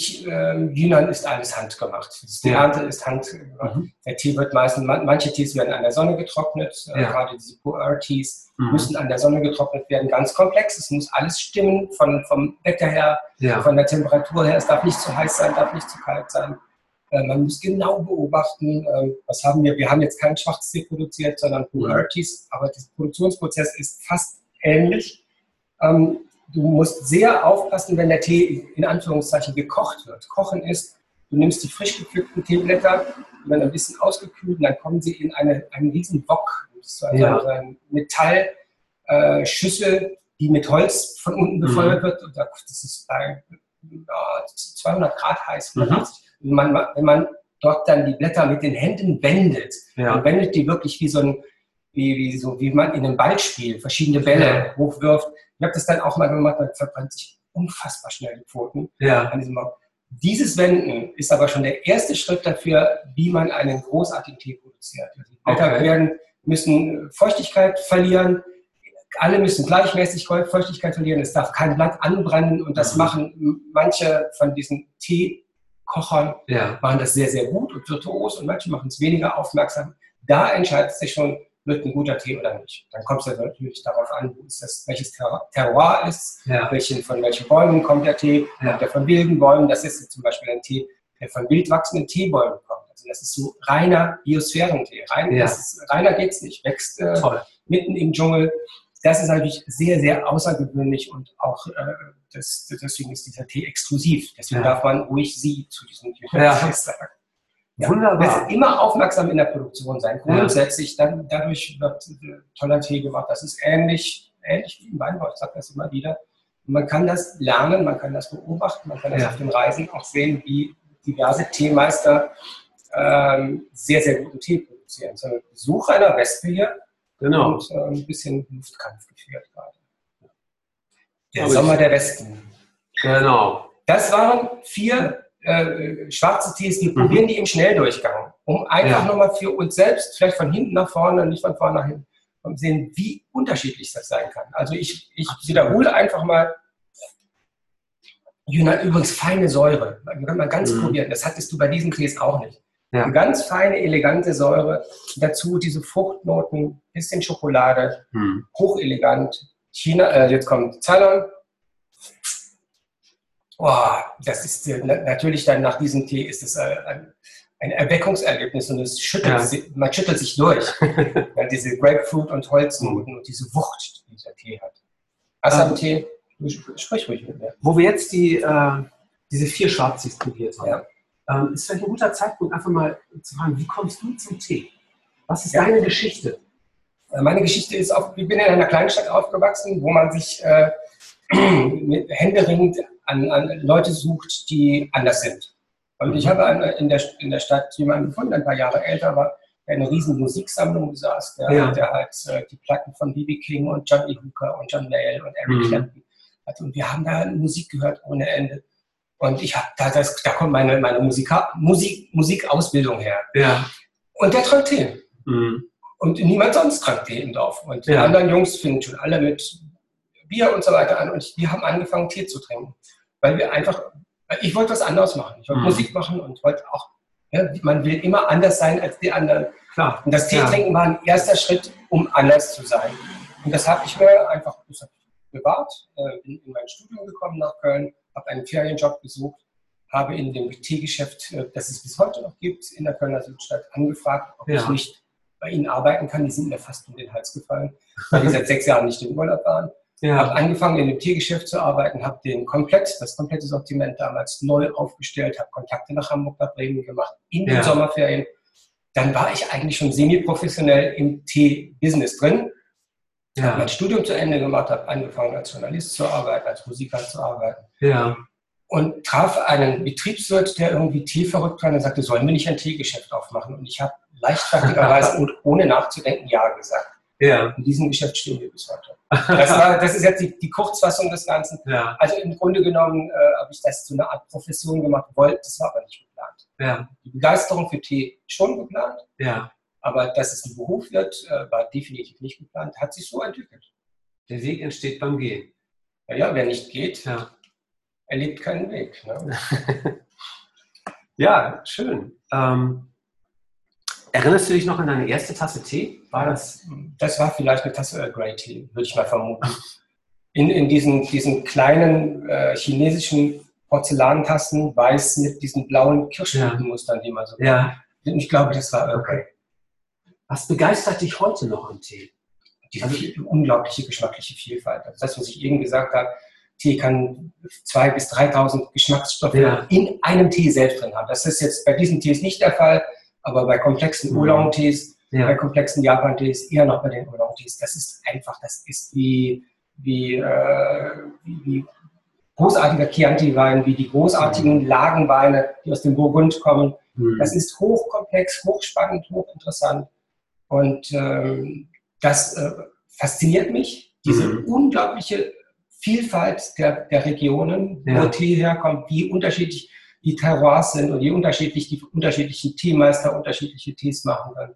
Yunnan ist alles handgemacht. Die ja. Ernte ist handgemacht. Mhm. Der Tee wird meistens, manche Tees werden an der Sonne getrocknet, äh, ja. gerade diese Pu'er-Tees mhm. müssen an der Sonne getrocknet werden. Ganz komplex. Es muss alles stimmen, von, vom Wetter her, ja. von der Temperatur her. Es darf nicht zu heiß sein, darf nicht zu kalt sein. Äh, man muss genau beobachten, äh, was haben wir. Wir haben jetzt keinen Schwarztee produziert, sondern Pu'er-Tees, aber der Produktionsprozess ist fast ähnlich. Ähm, du musst sehr aufpassen, wenn der Tee in Anführungszeichen gekocht wird. Kochen ist, du nimmst die frisch gepflückten Teeblätter, die werden ein bisschen ausgekühlt und dann kommen sie in eine, einen riesen Bock. Das ist also ja. eine Metallschüssel, äh, die mit Holz von unten befeuert mhm. wird. Und das ist bei ja, 200 Grad heiß, Mhm. Wenn, man, wenn man dort dann die Blätter mit den Händen wendet, ja. dann wendet die wirklich wie so ein, wie, wie, so, wie man in einem Ballspiel verschiedene Bälle ja. hochwirft. Ich habe das dann auch mal gemacht, man verbrennt sich unfassbar schnell die Pfoten ja. an diesem Dieses Wenden ist aber schon der erste Schritt dafür, wie man einen großartigen Tee produziert. Also die Blätter okay. werden, müssen Feuchtigkeit verlieren, alle müssen gleichmäßig Feuchtigkeit verlieren, es darf kein Blatt anbrennen und das mhm. machen manche von diesen Teekochern, ja. machen das sehr, sehr gut und virtuos und manche machen es weniger aufmerksam. Da entscheidet sich schon, wird ein guter Tee oder nicht. Dann kommt es natürlich darauf an, ist das, welches Terroir ist, ja. welchen, von welchen Bäumen kommt der Tee, ja. kommt der von wilden Bäumen. Das ist zum Beispiel ein Tee, der von wild wachsenden Teebäumen kommt. Also das ist so reiner Biosphärentee. Rein, ja. ist, reiner geht's nicht. Wächst äh, mitten im Dschungel. Das ist natürlich sehr, sehr außergewöhnlich und auch äh, das, deswegen ist dieser Tee exklusiv. Deswegen darf man ruhig Sie zu diesem Tee sagen. Ja, Wunderbar. immer aufmerksam in der Produktion sein. Grundsätzlich, dann, dadurch wird toller Tee gemacht. Das ist ähnlich, ähnlich wie im Weinbau, ich sage das immer wieder. Man kann das lernen, man kann das beobachten, man kann das ja. auf den Reisen auch sehen, wie diverse Teemeister ähm, sehr, sehr guten Tee produzieren. So ein Besuch einer Wespe hier genau. und äh, ein bisschen Luftkampf geführt gerade. Der Aber Sommer der Westen. Genau. Das waren vier äh, schwarze Tees, die mhm. probieren die im Schnelldurchgang, um einfach ja. nochmal für uns selbst, vielleicht von hinten nach vorne, nicht von vorne nach hinten, um sehen, wie unterschiedlich das sein kann. Also ich, ich wiederhole einfach mal, übrigens feine Säure, kann man ganz mhm. probieren, das hattest du bei diesen Tees auch nicht. Ja. Eine ganz feine, elegante Säure, dazu diese Fruchtnoten, bisschen Schokolade, mhm. hochelegant. China, äh, jetzt kommt Zalon, Oh, das ist natürlich dann nach diesem Tee ist es äh, ein, ein, Erweckungserlebnis und es schüttelt, ja. sich, man schüttelt sich durch. ja, diese Grapefruit und Holznoten und diese Wucht, die dieser Tee hat. Assam-Tee, ähm, sprich ruhig mit mir. Wo wir jetzt die, äh, diese vier Schwarztees probiert haben, ja. ähm, ist vielleicht ein guter Zeitpunkt, einfach mal zu fragen, wie kommst du zum Tee? Was ist deine Geschichte? Äh, meine Geschichte ist, auch, ich bin in einer Kleinstadt aufgewachsen, wo man sich äh, mit händeringend an, an, Leute sucht, die anders sind. Und ich mhm. habe in der, in der Stadt jemanden gefunden, ein paar Jahre älter war, der eine riesen Musiksammlung besaß, der, ja. der halt äh, die Platten von B.B. King und Johnny Hooker und John Mayall und Eric mhm. Clapton hatte. Und wir haben da Musik gehört ohne Ende. Und ich habe da, das, da kommt meine, meine Musika, Musik, Musikausbildung her. Ja. Und der trank Tee. Mhm. Und niemand sonst trank Tee im Dorf. Und ja. die anderen Jungs fingen schon alle mit Bier und so weiter an. Und wir haben angefangen, Tee zu trinken. Weil wir einfach, ich wollte was anderes machen. Ich wollte mhm. Musik machen und wollte auch, ja, man will immer anders sein als die anderen. Klar. Und das Teetrinken ja. war ein erster Schritt, um anders zu sein. Und das habe ich mir einfach bewahrt, äh, bin in mein Studium gekommen nach Köln, habe einen Ferienjob gesucht, habe in dem Teegeschäft, äh, das es bis heute noch gibt, in der Kölner Südstadt angefragt, ob ja. ich nicht bei ihnen arbeiten kann. Die sind mir fast um den Hals gefallen, weil die seit sechs Jahren nicht im Urlaub waren. Ja. Habe angefangen, in dem Tiergeschäft zu arbeiten, habe den komplett, das komplette Sortiment damals neu aufgestellt, habe Kontakte nach Hamburg, nach Bremen gemacht, in den ja. Sommerferien. Dann war ich eigentlich schon semi-professionell im Tee-Business drin. Ja. Habe mein Studium zu Ende gemacht, habe angefangen als Journalist zu arbeiten, als Musiker zu arbeiten. Ja. Und traf einen Betriebswirt, der irgendwie Tee verrückt war und sagte, sollen wir nicht ein Teegeschäft aufmachen? Und ich habe leichtfertigerweise und ohne nachzudenken Ja gesagt. Ja. In diesem Geschäft stehen wir bis heute. Das, war, das ist jetzt die, die, Kurzfassung des Ganzen. Ja. Also im Grunde genommen äh, habe ich das zu einer Art Profession gemacht, wollte, das war aber nicht geplant. Ja. Die Begeisterung für Tee schon geplant, ja. aber dass es ein Beruf wird, äh, war definitiv nicht geplant, hat sich so entwickelt. Der Weg entsteht beim Gehen. Ja, ja wer nicht geht, ja. erlebt keinen Weg. Ne? ja, schön. Ähm, Erinnerst du dich noch an deine erste Tasse Tee? War das? Das war vielleicht eine Tasse Earl Grey Tee, würde ich mal vermuten. In, in diesen, diesen kleinen äh, chinesischen Porzellantassen, weiß mit diesen blauen Kirschblütenmustern, die man so ja. Ich glaube, das war Earl Grey. Was begeistert dich heute noch am Tee? Die also, unglaubliche geschmackliche Vielfalt. Also das, was ich eben gesagt habe, Tee kann 2.000 bis 3.000 Geschmacksstoffe ja. in einem Tee selbst drin haben. Das ist jetzt bei diesen Tees nicht der Fall. Aber bei komplexen. Oolong-Tees, ja. bei komplexen Japan-Tees, eher noch bei den Oolong-Tees, das ist einfach, das ist wie, wie, äh, wie, wie großartiger Chianti-Wein, wie die großartigen mhm. Lagenweine, die aus dem Burgund kommen. Mhm. Das ist hochkomplex, hochspannend, hochinteressant. Und ähm, das äh, fasziniert mich, diese mhm. unglaubliche Vielfalt der, der Regionen, ja. wo Tee herkommt, wie unterschiedlich die Terroirs sind und wie unterschiedlich die unterschiedlichen Teammeister unterschiedliche Tees machen dann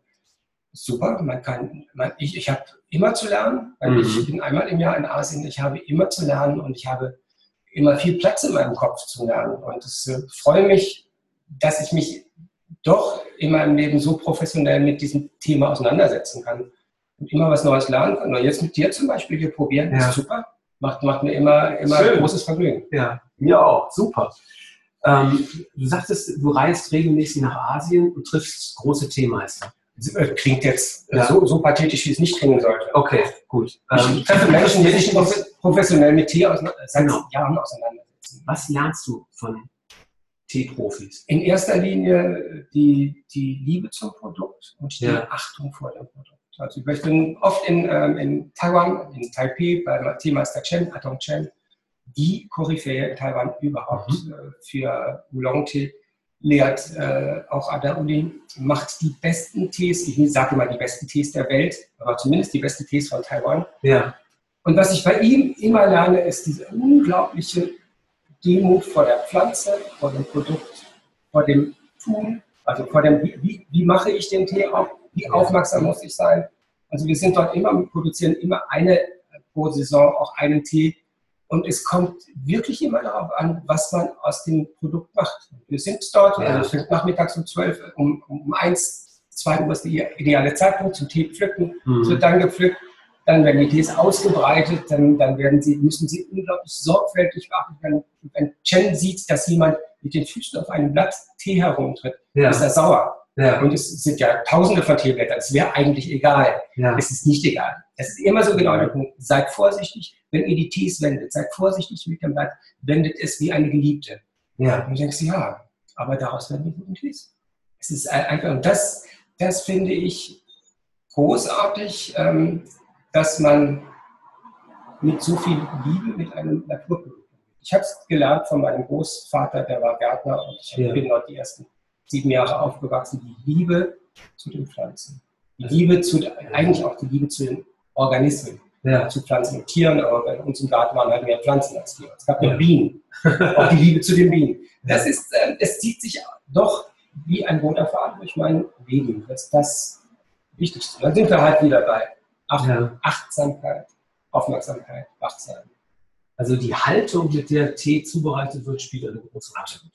super. Man kann, man, ich, ich habe immer zu lernen, weil mhm. ich bin einmal im Jahr in Asien, ich habe immer zu lernen und ich habe immer viel Platz in meinem Kopf zu lernen. Und es äh, freue mich, dass ich mich doch in meinem Leben so professionell mit diesem Thema auseinandersetzen kann und immer was Neues lernen kann. Und jetzt mit dir zum Beispiel hier probieren, ja. ist super. Macht, macht mir immer, immer großes Vergnügen. Ja, mir auch. Super. Ähm, du sagtest, du reist regelmäßig nach Asien und triffst große Teemeister. Äh, klingt jetzt äh, ja. so, so, pathetisch, wie es nicht klingen sollte. Okay, gut. Ähm, ich treffe Menschen, die sich professionell mit Tee aus, seit genau. Jahren auseinandersetzen. Was lernst du von Teeprofis? In erster Linie die, die Liebe zum Produkt und die ja. Achtung vor dem Produkt. Also ich bin oft in, ähm, in Taiwan, in Taipei, bei Teemeister Chen, Atong Chen, die Koryphäe in Taiwan überhaupt mhm. äh, für Oolong-Tee lehrt äh, auch an der Uni, macht die besten Tees, ich sage immer die besten Tees der Welt, aber zumindest die besten Tees von Taiwan. Ja. Und was ich bei ihm immer lerne, ist diese unglaubliche Demut vor der Pflanze, vor dem Produkt, vor dem Tun, also vor dem, wie, wie mache ich den Tee auch, wie aufmerksam muss ich sein. Also wir sind dort immer, produzieren immer eine pro Saison auch einen Tee, und es kommt wirklich immer darauf an, was man aus dem Produkt macht. Wir sind dort, ja. also fängt nachmittags um 12, um, um 1, 2 Uhr ist der ideale Zeitpunkt zum Tee pflücken. Mhm. Wird dann gepflückt. dann werden die Tees ausgebreitet, dann, dann werden sie, müssen sie unglaublich sorgfältig beachten. Wenn, wenn Chen sieht, dass jemand mit den Füßen auf einem Blatt Tee herumtritt, ja. ist er sauer. Ja. Und es sind ja tausende von Teeblättern. Es wäre eigentlich egal. Ja. Es ist nicht egal. Es ist immer so genau der Punkt. Seid vorsichtig, wenn ihr die Tees wendet. Seid vorsichtig mit dem Blatt. Wendet es wie eine Geliebte. Ja. Und du denkst, ja, aber daraus werden die guten Tees. Es ist einfach, und das, das finde ich großartig, ähm, dass man mit so viel Liebe mit einem Naturprodukt ich habe es gelernt von meinem Großvater, der war Gärtner und ich ja. bin dort die ersten sieben Jahre aufgewachsen. Die Liebe zu den Pflanzen. Die Liebe zu, eigentlich auch die Liebe zu den Organismen. Ja. Zu Pflanzen und Tieren, aber bei uns im Garten waren halt mehr Pflanzen als Tiere. Es gab ja. Bienen. auch die Liebe zu den Bienen. Das ist, äh, es zieht sich doch wie ein roter Faden durch mein Leben. Das ist das Wichtigste. Dann sind wir halt wieder bei Ach ja. Achtsamkeit, Aufmerksamkeit, Wachsein. Also die Haltung, mit der Tee zubereitet wird, spielt eine große Rolle.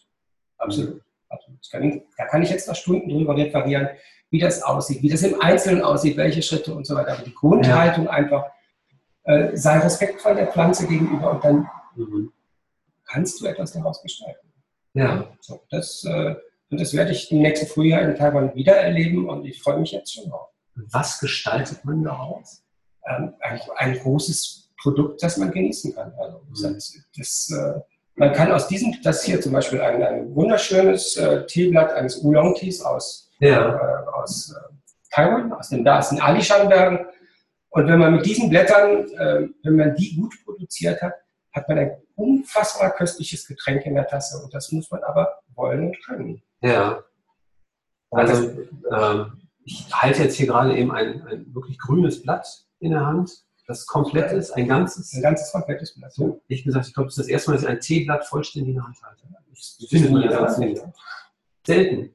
Absolut. Absolut. Kann, da kann ich jetzt noch Stunden drüber referieren, wie das aussieht, wie das im Einzelnen aussieht, welche Schritte und so weiter. Aber die Grundhaltung ja. einfach, äh, sei respektvoll der Pflanze gegenüber und dann mhm. kannst du etwas daraus gestalten. Ja. So, das, äh, und das werde ich im nächsten Frühjahr in Taiwan wieder erleben und ich freue mich jetzt schon drauf. Was gestaltet man daraus? Ähm, ein, ein großes Produkt, das man genießen kann. Also das, das, äh, man kann aus diesem, das hier zum Beispiel ein, ein wunderschönes äh, Teeblatt eines Oolong-Tees aus, ja. äh, aus äh, Taiwan, aus den, da ist in Alishan-Bergen. Und wenn man mit diesen Blättern, äh, wenn man die gut produziert hat, hat man ein unfassbar köstliches Getränk in der Tasse. Und das muss man aber wollen und können. Ja. Also, ähm, ich halte jetzt hier gerade eben ein, ein wirklich grünes Blatt in der Hand. Das komplett ist, ein ganzes? Ein ganzes komplettes Blatt. So, ich gesagt, ich glaube, das ist das erste Mal, dass ich ein Teeblatt vollständig in der Hand halte. Ich finde nie das Selten.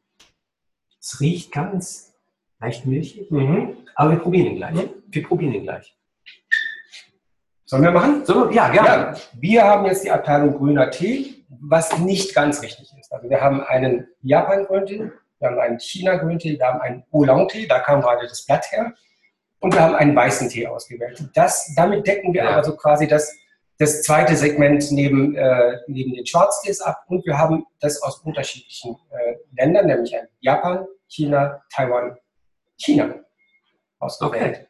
Es riecht ganz leicht milchig, mhm. aber wir probieren ihn gleich. Mhm. Wir probieren ihn gleich. Sollen wir machen? Wir? Ja, gerne. Ja, wir haben jetzt die Abteilung grüner Tee, was nicht ganz richtig ist. Also wir haben einen Japan-Grüntee, wir haben einen China-Grüntee, wir haben einen Oolong-Tee, da kam gerade das Blatt her und wir haben einen weißen Tee ausgewählt. Das, damit decken wir ja. aber so quasi das, das zweite Segment neben, äh, neben den Schwarztees ab und wir haben das aus unterschiedlichen äh, Ländern, nämlich Japan, China, Taiwan, China ausgewählt. Okay.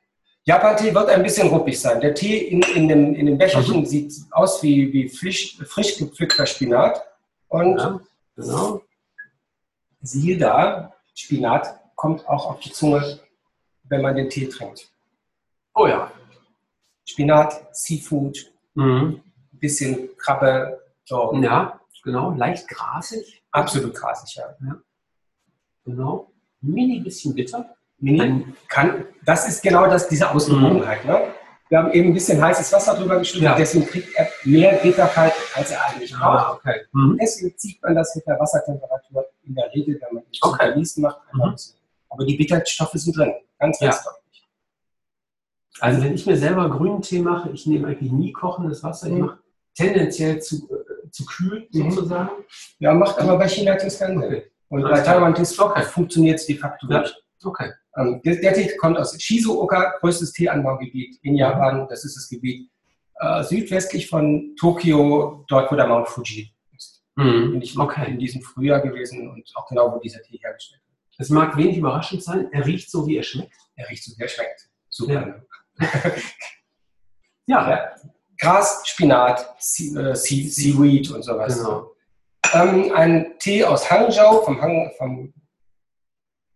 Japan-Tee wird ein bisschen ruppig sein. Der Tee in, in, dem, in dem Becherchen mhm. sieht aus wie, wie frisch, frisch gepflückter Spinat. Und ja, genau. siehe da, Spinat kommt auch auf die Zunge wenn man den Tee trinkt. Oh ja. Spinat, Seafood, mhm. bisschen Krabbe. So. Ja, genau. Leicht grasig. Absolut grasig, ja. ja. Genau. Mini bisschen bitter. Mini kann, das ist genau das, diese Ausgewogenheit. Mhm. Ne? Wir haben eben ein bisschen heißes Wasser drüber geschüttet, ja. deswegen kriegt er mehr Bitterkeit, als er eigentlich ah, braucht. Ah, okay. mhm. Deswegen zieht man das mit der Wassertemperatur in der Regel, wenn man es okay. Gießen macht. Mhm. Aber die Bitterstoffe sind drin. Ganz, ganz ja. deutlich. Also wenn ich mir selber grünen Tee mache, ich nehme eigentlich nie kochendes Wasser. Mhm. Ich mache tendenziell zu, äh, zu kühl mhm. sozusagen. Ja, macht aber bei China Tees keinen Sinn. Und bei Taiwan Tees okay. funktioniert es de facto ja. nicht. Okay. Ähm, der, der, Tee kommt aus Shizuoka, größtes Teeanbaugebiet in Japan. Das ist das Gebiet äh, südwestlich von Tokio, dort wo der Mount Fuji ist. Mhm. Bin ich okay. in diesem Frühjahr gewesen und auch genau, wo dieser Tee hergestellt wird. Es mag wenig überraschend sein, er riecht so, wie er schmeckt. Er riecht so, wie er schmeckt. Super. Ja. ja. ja. Gras, Spinat, äh, Seaweed und sowas. Genau. Ähm, ein Tee aus Hangzhou, vom Hang, vom,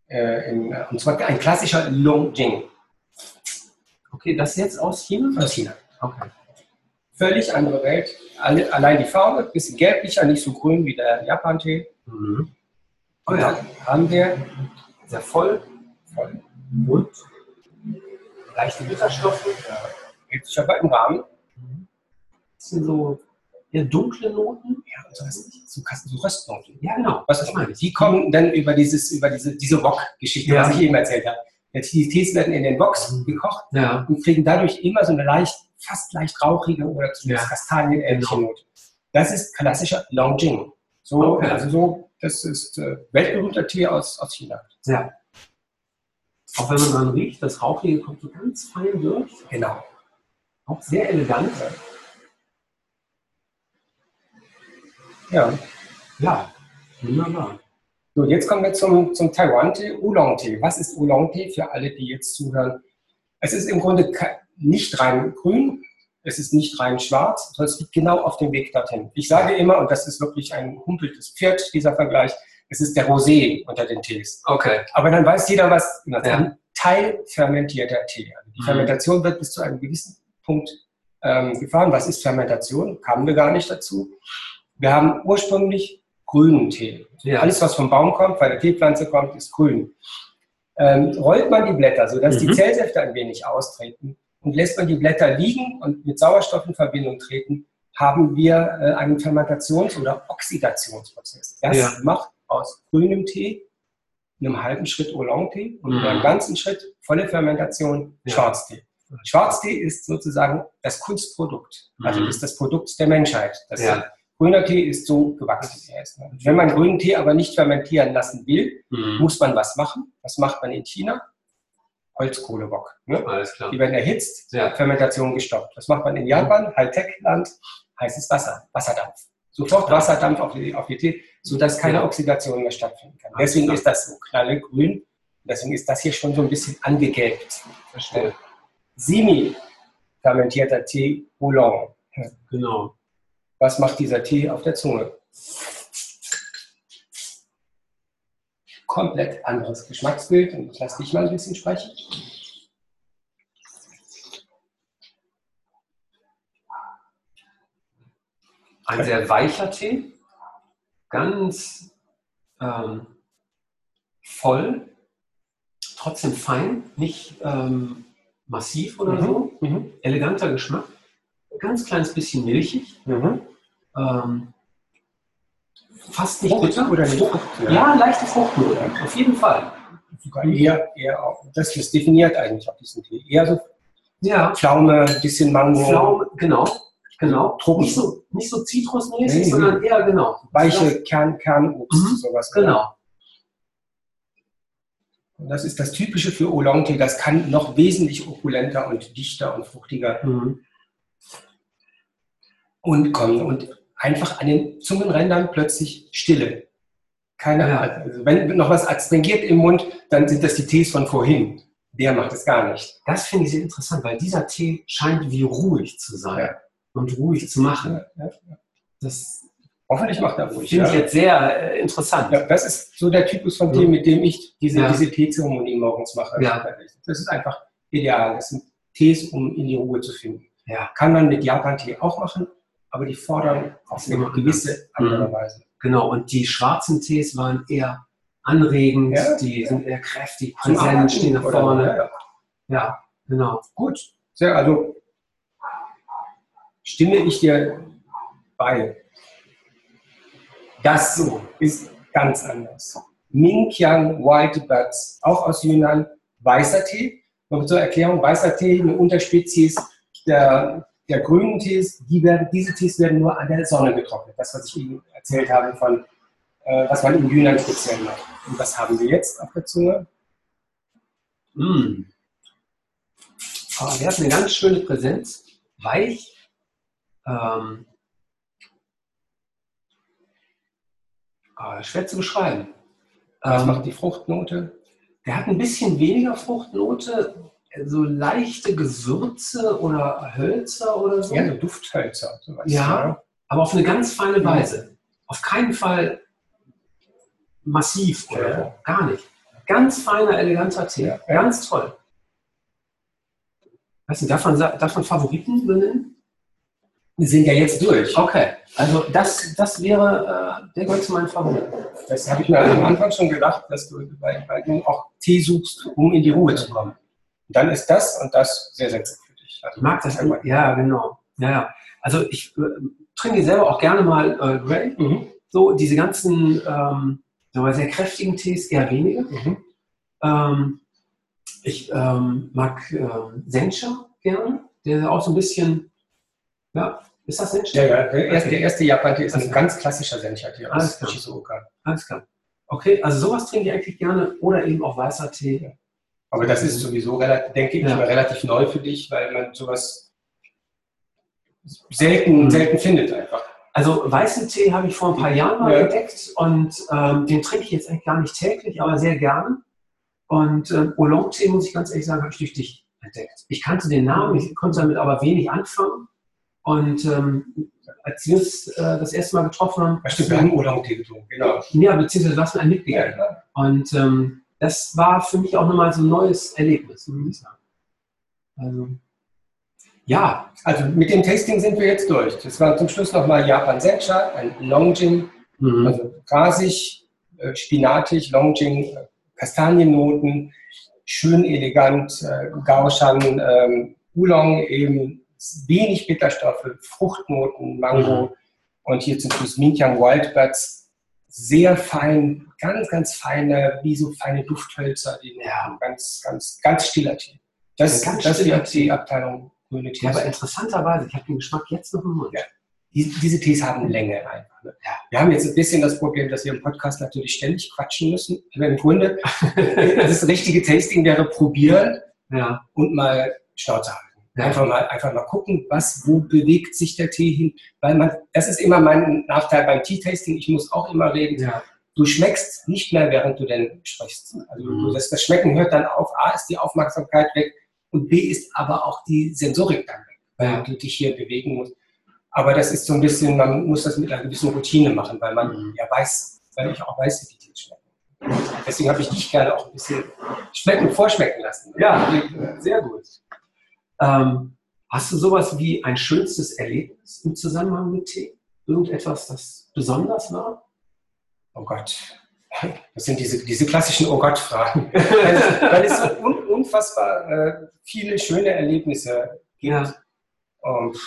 äh, in, und zwar ein klassischer Longjing. Okay, das jetzt aus China? Aus China. Okay. Völlig andere Welt. Allein die Farbe, bisschen gelblicher, nicht so grün wie der Japan-Tee. Mhm. Und dann haben wir sehr voll, voll und leichte Bitterstoffe. Hält sich aber im Rahmen. Das sind so eher dunkle Noten. Ja, und so, so, so Röstnoten. Ja, genau. Was ich meine. Die kommen dann über, dieses, über diese, diese Wok-Geschichte, ja. was ich eben erzählt habe. Die Tees werden in den Woks mhm. gekocht ja. und kriegen dadurch immer so eine leicht, fast leicht rauchige oder zumindest ja. kastanienähnliche genau. Note. Das ist klassischer Longjing. So, okay. also so das ist äh, weltberühmter Tee aus, aus China. Ja. Auch wenn man dran riecht, das Rauchige kommt so ganz fein durch. Genau. Auch sehr elegant. Ja. Ja, wunderbar. So, jetzt kommen wir zum, zum Taiwan-Tee, Oolong-Tee. Was ist Oolong-Tee für alle, die jetzt zuhören? Es ist im Grunde nicht rein grün, es ist nicht rein schwarz, sondern es liegt genau auf dem Weg dorthin. Ich sage immer, und das ist wirklich ein humpeltes Pferd, dieser Vergleich, es ist der Rosé unter den Tees. Okay. Aber dann weiß jeder, was ja. ein teilfermentierter Tee. Also die mhm. Fermentation wird bis zu einem gewissen Punkt ähm, gefahren. Was ist Fermentation? Kamen wir gar nicht dazu. Wir haben ursprünglich grünen Tee. Ja. Alles, was vom Baum kommt, von der Teepflanze kommt, ist grün. Ähm, rollt man die Blätter, sodass mhm. die Zellsäfte ein wenig austreten und lässt man die Blätter liegen und mit Sauerstoff in Verbindung treten, haben wir äh, einen Fermentations- oder Oxidationsprozess. Das ja. macht aus grünem Tee, einem halben Schritt Oolong-Tee und mhm. einem ganzen Schritt volle Fermentation ja. Schwarztee. Schwarztee ist sozusagen das Kunstprodukt. Also mhm. ist das Produkt der Menschheit. Das ja. Grüner Tee ist so gewachsen, wie er ist. Wenn man grünen Tee aber nicht fermentieren lassen will, mhm. muss man was machen. Was macht man in China? Holzkohlebock. Ne? Alles klar. Die werden erhitzt, ja. Fermentation gestoppt. Was macht man in Japan? Hightech-Land, heißes Wasser, Wasserdampf. Sofort Wasserdampf auf die, auf die Tee, sodass keine ja. Oxidation mehr stattfinden kann. Deswegen ist das so knallegrün. Deswegen ist das hier schon so ein bisschen angegelbt. Verstehe. Semi-fermentierter Tee Oolong. Genau. Was macht dieser Tee auf der Zunge? Komplett anderes Geschmacksbild. Und ich lasse dich mal ein bisschen sprechen. Ein sehr weicher Tee, ganz ähm, voll, trotzdem fein, nicht ähm, massiv oder mhm. so. Mhm. Eleganter Geschmack, ganz kleines bisschen milchig. Mhm. Ähm, fast nicht Frucht, bitter. Oder nicht Frucht, ja. ja, leichte Fruchtnote, auf jeden Fall. Sogar eher, eher auch, das ist definiert eigentlich auch diesen Tee. Eher so ja. Pflaume, bisschen Mango. Pflaume, genau. Genau. Nicht so, nicht so zitrusmäßig, nee, sondern nee. eher genau. Weiche Kern, Kernobst, mhm. sowas. Genau. Und das ist das Typische für Oolong-Tee. Das kann noch wesentlich opulenter und dichter und fruchtiger mhm. und kommen. Und einfach an den Zungenrändern plötzlich Stille. Keine ja. Also wenn noch was adstringiert im Mund, dann sind das die Tees von vorhin. Der macht es gar nicht. Das finde ich sehr interessant, weil dieser Tee scheint wie ruhig zu sein. Ja und ruhig zu machen. Das Hoffentlich macht er ruhig. Finde ich jetzt sehr äh, interessant. Ja, das ist so der Typus von Tee, mit dem ich diese, ja. diese Teezeremonie morgens mache. Ja. Das ist einfach ideal. Das sind Tees, um in die Ruhe zu finden. Ja. Kann man mit Japan-Tee auch machen, aber die fordern auf eine gewisse andere mhm. Weise. Genau, und die schwarzen Tees waren eher anregend, ja, die sind eher kräftig, präsent, stehen nach vorne. Ja, genau. Gut. Sehr, also stimme ich dir bei. Das so ist ganz anders. Minkyang White Buds, auch aus Yunnan, weißer Tee. Noch zur Erklärung, weißer Tee, eine Unterspezies der, der grünen Tees, die werden, diese Tees werden nur an der Sonne getrocknet. Das, was ich Ihnen erzählt habe von, äh, was man in Yunnan speziell macht. Und was haben wir jetzt auf der Zunge? Mm. Oh, der hat eine ganz schöne Präsenz. Weich, ähm, schwer zu beschreiben. Was ähm, macht die Fruchtnote? Der hat ein bisschen weniger Fruchtnote, so leichte Gewürze oder Hölzer oder so. Ja, so Dufthölzer. Sowas, ja, ja, aber auf eine ganz feine Weise. Auf keinen Fall massiv oder ja. Gar nicht. Ganz feiner, eleganter Tee. Ja. Ganz toll. Weißt du, darf man, darf man Favoriten benennen? Wir sind ja jetzt durch. Okay, also das, das wäre, äh, der gehört zu meinen Favoriten. Das habe ich mir am Anfang schon gedacht, dass du, weil, du auch Tee suchst, um in die Ruhe zu kommen. Und dann ist das und das sehr, sehr gut für dich. Also, ich mag das, einfach. ja, genau. Ja, ja. Also ich äh, trinke selber auch gerne mal äh, Grey. Mhm. So diese ganzen ähm, sehr kräftigen Tees eher weniger. Mhm. Ähm, ich ähm, mag äh, Sencha gerne, der auch so ein bisschen ja, ist das Sencha? Ja, ja. Der erste, der erste Japan-Tee ist ein ganz klassischer Sencha-Tee aus Shizuoka. Alles klar. Okay, also sowas trinke ich eigentlich gerne oder eben auch weißer Tee. Aber das ist sowieso, denke ich, ja. relativ neu für dich, weil man sowas selten, mhm. selten findet einfach. Also weißen Tee habe ich vor ein paar Jahren mal ja. entdeckt und ähm, den trinke ich jetzt eigentlich gar nicht täglich, aber sehr gerne. Und ähm, Oolong-Tee, muss ich ganz ehrlich sagen, habe ich durch dich entdeckt. Ich kannte den Namen, ich konnte damit aber wenig anfangen. Und ähm, als wir uns äh, das erste Mal getroffen haben. Ja, stimmt, wir haben Oolong-Tee getrunken, genau. Ja, beziehungsweise du hast mir einen mitgegeben. Ja, und ähm, das war für mich auch nochmal so ein neues Erlebnis, muss ich sagen. Also, ja, also mit dem Tasting sind wir jetzt durch. Das war zum Schluss nochmal Japan Sencha, ein Longjing, mhm. also grasig, äh, spinatig, Longjing, äh, Kastaniennoten, schön elegant, äh, Gaoshan, ähm, Oolong eben wenig Bitterstoffe, Fruchtnoten, Mango mhm. und hier zum Schluss Minkyang Wildbirds, sehr fein, ganz, ganz feine, wie so feine Dufthölzer, die ja. ganz, ganz, ganz stiller Tee. Das, das, das ist die Abteilung grüne Tees. Ja, aber interessanterweise, ich habe den Geschmack jetzt noch im Mund. Ja. diese Tees haben Länge einfach. Ne? Ja. Wir haben jetzt ein bisschen das Problem, dass wir im Podcast natürlich ständig quatschen müssen. Aber im Grunde, das richtige Tasting wäre probieren ja. und mal Schnauze halten. Einfach mal, einfach mal gucken, was, wo bewegt sich der Tee hin. Weil man, das ist immer mein Nachteil beim Tea-Tasting. Ich muss auch immer reden. Ja. Du schmeckst nicht mehr, während du denn sprichst. Also mhm. das, das Schmecken hört dann auf. A ist die Aufmerksamkeit weg und B ist aber auch die Sensorik dann weg, weil ja. du dich hier bewegen musst. Aber das ist so ein bisschen, man muss das mit einer gewissen Routine machen, weil man mhm. ja weiß, weil ich auch weiß, wie die Tees schmecken. Deswegen habe ich dich gerne auch ein bisschen schmecken, vorschmecken lassen. Ja, sehr gut. Ähm, hast du sowas wie ein schönstes Erlebnis im Zusammenhang mit Tee? Irgendetwas, das besonders war? Oh Gott, das sind diese, diese klassischen Oh Gott-Fragen. weil, es so un, unfassbar äh, viele schöne Erlebnisse gibt. Ja. Und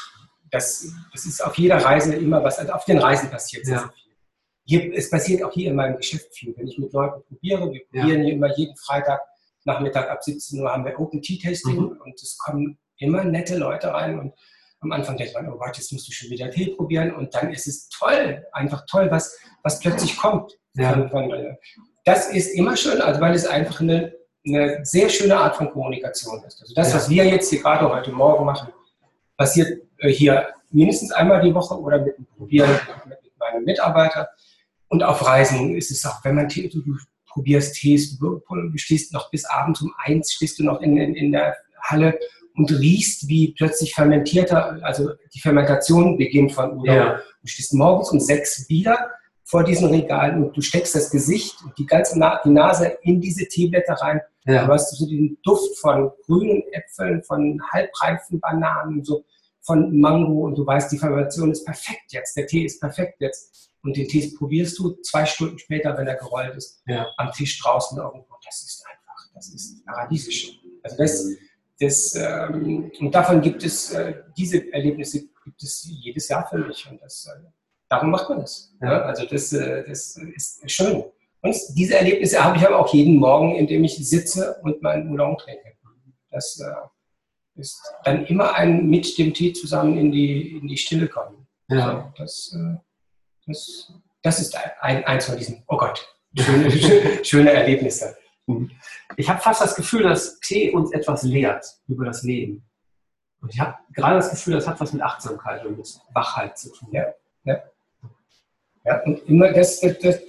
das, das ist auf jeder Reise immer was, also auf den Reisen passiert sehr, ja. sehr viel. Hier, es passiert auch hier in meinem Geschäft viel. Wenn ich mit Leuten probiere, wir probieren ja. hier immer jeden Freitag Nachmittag ab 17 Uhr haben wir Open Tea Tasting mhm. und es kommen immer nette Leute rein und am Anfang denkt man, oh Gott, jetzt musst du schon wieder Tee probieren und dann ist es toll, einfach toll, was, was plötzlich kommt. Ja. Das ist immer schön, also weil es einfach eine, eine sehr schöne Art von Kommunikation ist. Also das, ja. was wir jetzt hier gerade heute Morgen machen, passiert äh, hier mindestens einmal die Woche oder mit dem Probieren mit, mit meinem Mitarbeiter. Und auf Reisen ist es auch, wenn man Tee, du probierst Tees, du, stehst noch bis abends um eins, stehst du noch in, in, in der Halle und riechst, wie plötzlich fermentierter, also die Fermentation beginnt von Udon. Ja. Du stehst morgens um sechs wieder vor diesen Regalen und du steckst das Gesicht und die ganze Na die Nase in diese Teeblätter rein. Ja. Du hast so den Duft von grünen Äpfeln, von halbreifen Bananen, so von Mango und du weißt, die Fermentation ist perfekt jetzt, der Tee ist perfekt jetzt. Und den Tee probierst du zwei Stunden später, wenn er gerollt ist, ja. am Tisch draußen irgendwo. Das ist einfach, das ist paradiesisch. Also das, das, ähm, und davon gibt es, äh, diese Erlebnisse gibt es jedes Jahr für mich. Und das, äh, darum macht man das. Ja. Ja? Also das, äh, das ist schön. Und diese Erlebnisse habe ich aber auch jeden Morgen, indem ich sitze und meinen Oolong trinke. Das äh, ist dann immer ein mit dem Tee zusammen in die, in die Stille kommen. Ja. Also das, äh, das, das ist ein, eins von diesen, oh Gott, schöne, schöne Erlebnisse. Mhm. Ich habe fast das Gefühl, dass Tee uns etwas lehrt über das Leben. Und ich habe gerade das Gefühl, das hat was mit Achtsamkeit und mit Wachheit zu tun. Ja, ja. ja und immer das, das, das,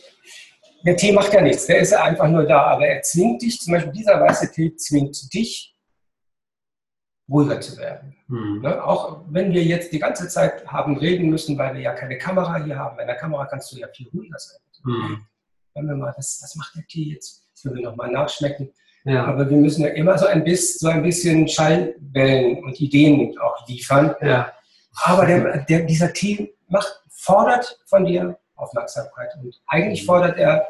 der Tee macht ja nichts, der ist ja einfach nur da, aber er zwingt dich, zum Beispiel dieser weiße Tee zwingt dich, ruhiger zu werden. Mhm. Ne? Auch wenn wir jetzt die ganze Zeit haben reden müssen, weil wir ja keine Kamera hier haben. Bei der Kamera kannst du ja viel ruhiger sein. Mhm. Wenn wir mal, das, das macht der Tee jetzt das können wir nochmal nachschmecken. Ja. Aber wir müssen ja immer so ein bisschen, so ein bisschen Schallwellen und Ideen auch liefern. Ja. Aber der, der, dieser Tee macht, fordert von dir Aufmerksamkeit. Und eigentlich fordert er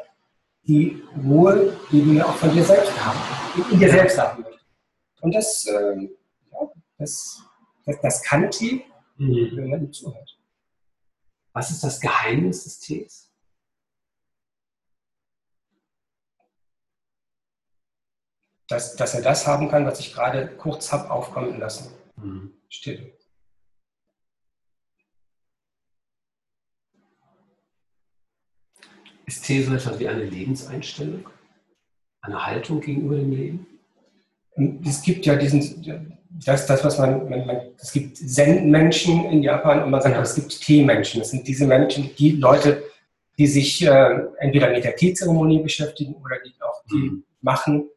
die Ruhe, die du ja auch von dir selbst haben, in dir selbst haben möchtest. Und das, äh, ja, das, das, das kann Tee, mhm. wenn man ihm zuhört. Was ist das Geheimnis des Tees? dass, dass er das haben kann, was ich gerade kurz habe aufkommen lassen. Mhm. Still. Ist Tee so etwas wie eine Lebenseinstellung? Eine Haltung gegenüber dem Leben? es gibt ja diesen, das, das was man, man, man es gibt Zen-Menschen in Japan und man sagt, ja. es gibt Tee-Menschen. Das sind diese Menschen, die Leute, die sich äh, entweder mit der Teezeremonie beschäftigen oder die auch Tee mhm. machen,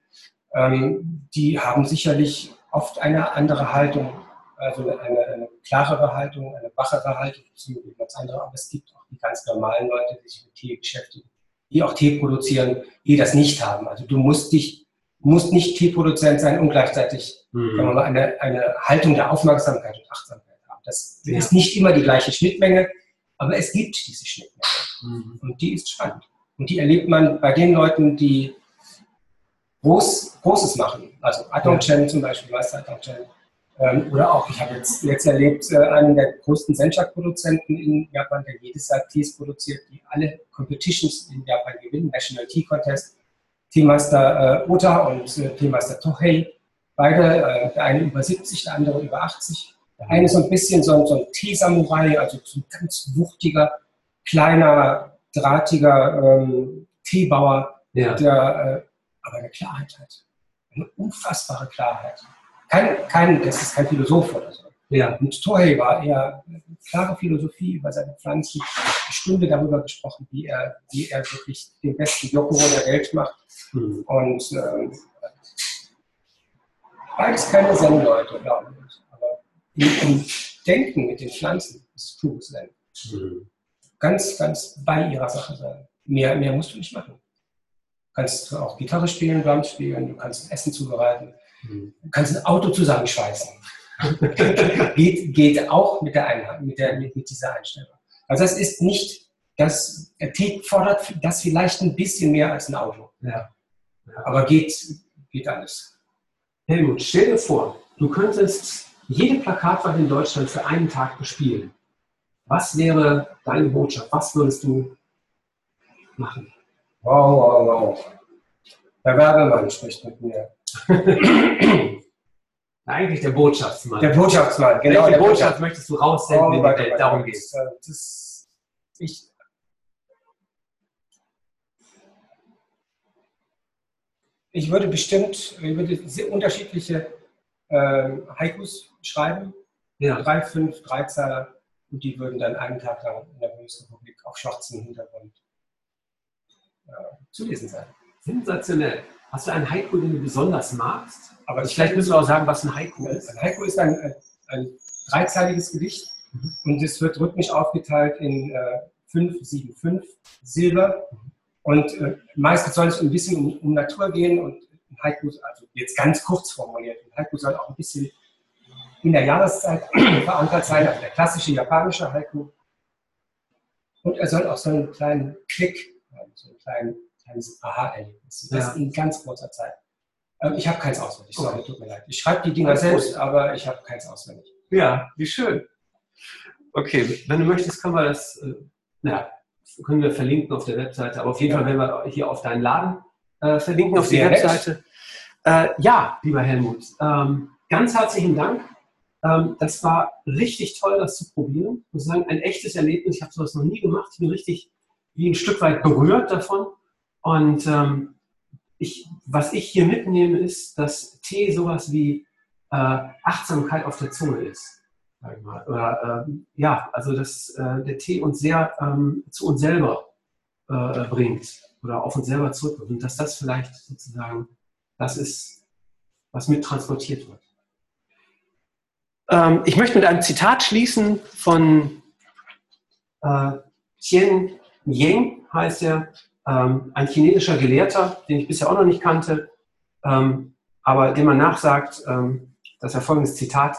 ähm, die haben sicherlich oft eine andere Haltung, also eine, eine klarere Haltung, eine wachere Haltung, beziehungsweise ganz andere. Aber es gibt auch die ganz normalen Leute, die sich mit Tee beschäftigen, die auch Tee produzieren, die das nicht haben. Also du musst dich musst nicht Teeproduzent sein und gleichzeitig mhm. sagen mal, eine, eine Haltung der Aufmerksamkeit und Achtsamkeit haben. Das ja. ist nicht immer die gleiche Schnittmenge, aber es gibt diese Schnittmenge. Mhm. Und die ist spannend. Und die erlebt man bei den Leuten, die Groß, Großes machen. Also Atong Chen zum Beispiel, Meister Atong Chen. Ähm, oder auch, ich habe jetzt, jetzt erlebt, äh, einen der größten Sencha-Produzenten in Japan, der jedes Jahr Tees produziert, die alle Competitions in Japan gewinnen, National Tea Contest. Teammaster äh, Ota und äh, Teammaster Tohei. Beide, äh, der eine über 70, der andere über 80. Der eine so ein bisschen so, so ein Tee-Samurai, also so ein ganz wuchtiger, kleiner, drahtiger ähm, Teebauer, ja. der äh, aber eine Klarheit hat. Eine unfassbare Klarheit. Kein, kein, das ist kein Philosoph oder so. Ja. Und Tohei war eher eine klare Philosophie über seine Pflanzen, eine Stunde darüber gesprochen, wie er, wie er wirklich den besten Jokoro der Welt macht. Mhm. Und ähm, beides keine Zen-Leute, glaube ich. Aber im, im, Denken mit den Pflanzen ist pures Zen. Mhm. Ganz, ganz bei ihrer Sache sein. Mehr, mehr musst du nicht machen. Du kannst auch Gitarre spielen, Drums spielen, du kannst Essen zubereiten, mhm. du kannst ein Auto zusammenschweißen. geht, geht auch mit, der Einheit, mit, der, mit, mit dieser Einstellung. Also das ist nicht, das Tee fordert das vielleicht ein bisschen mehr als ein Auto. Ja. Aber geht, geht alles. Helmut, stell dir vor, du könntest jede Plakatwand in Deutschland für einen Tag bespielen. Was wäre deine Botschaft? Was würdest du machen? Wow, wow, wow. Der Werbemann spricht mit mir. Eigentlich der Botschaftsmann. Der Botschaftsmann, genau. Welche Botschaft, Botschaft möchtest du raussenden oh, in die Welt? Darum geht es. Ich, ich würde bestimmt ich würde sehr unterschiedliche äh, Haikus schreiben. Ja. Drei, fünf, drei Zeiler. Und die würden dann einen Tag lang in der Bundesrepublik auf schwarzem Hintergrund äh, zu lesen sein. Sensationell. Hast du einen Haiku, den du besonders magst? Aber also vielleicht müssen wir auch sagen, was ein Haiku ist. Ein Haiku ist ein, ein, ein dreizeiliges Gedicht mhm. und es wird rhythmisch aufgeteilt in äh, 5, 7, 5 Silber. Und äh, meistens soll es ein bisschen um, um, Natur gehen und ein Haiku, also jetzt ganz kurz formuliert, ein Haiku soll auch ein bisschen in der Jahreszeit verankert sein, also der klassische japanische Haiku. Und er soll auch so einen kleinen Klick, so einen kleinen, kleines Aha-Erlebnis. Das ja. in ganz kurzer Zeit. Ähm, ich habe keins auswendig, sorry, tut mir leid. Ich schreibe die Dinger selbst, aber ich habe keins auswendig. Ja, wie schön. Okay, wenn du möchtest, können wir das, äh, na, können wir verlinken auf der Webseite. Aber auf jeden ja. Fall werden wir hier auf deinen Laden äh, verlinken, auf Sehr die Webseite. Äh, ja, lieber Helmut, ähm, ganz herzlichen Dank. Ähm, das war richtig toll, das zu probieren. Ich muss sagen, ein echtes Erlebnis. Ich habe sowas noch nie gemacht. Ich bin richtig wie ein Stück weit berührt davon. Und ähm, ich, was ich hier mitnehme, ist, dass Tee sowas wie äh, Achtsamkeit auf der Zunge ist. Sag ich mal. Oder, äh, ja, also dass äh, der Tee uns sehr ähm, zu uns selber äh, bringt oder auf uns selber zurückkommt. Und dass das vielleicht sozusagen das ist, was mit transportiert wird. Ähm, ich möchte mit einem Zitat schließen von äh, Tien Yeng, heißt er, ähm, ein chinesischer Gelehrter, den ich bisher auch noch nicht kannte, ähm, aber dem man nachsagt, ähm, dass er folgendes Zitat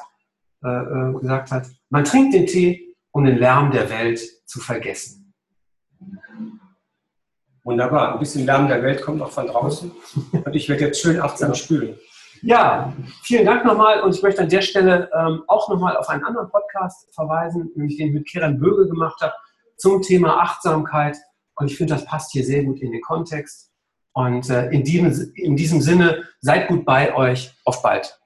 äh, äh, gesagt hat, man trinkt den Tee, um den Lärm der Welt zu vergessen. Wunderbar, ein bisschen Lärm der Welt kommt auch von draußen. Und ich werde jetzt schön achtsam spülen. Ja, vielen Dank nochmal. Und ich möchte an der Stelle ähm, auch nochmal auf einen anderen Podcast verweisen, nämlich den ich mit Kiran Böge gemacht habe zum Thema Achtsamkeit und ich finde, das passt hier sehr gut in den Kontext. Und äh, in, diesem, in diesem Sinne, seid gut bei euch. Auf bald.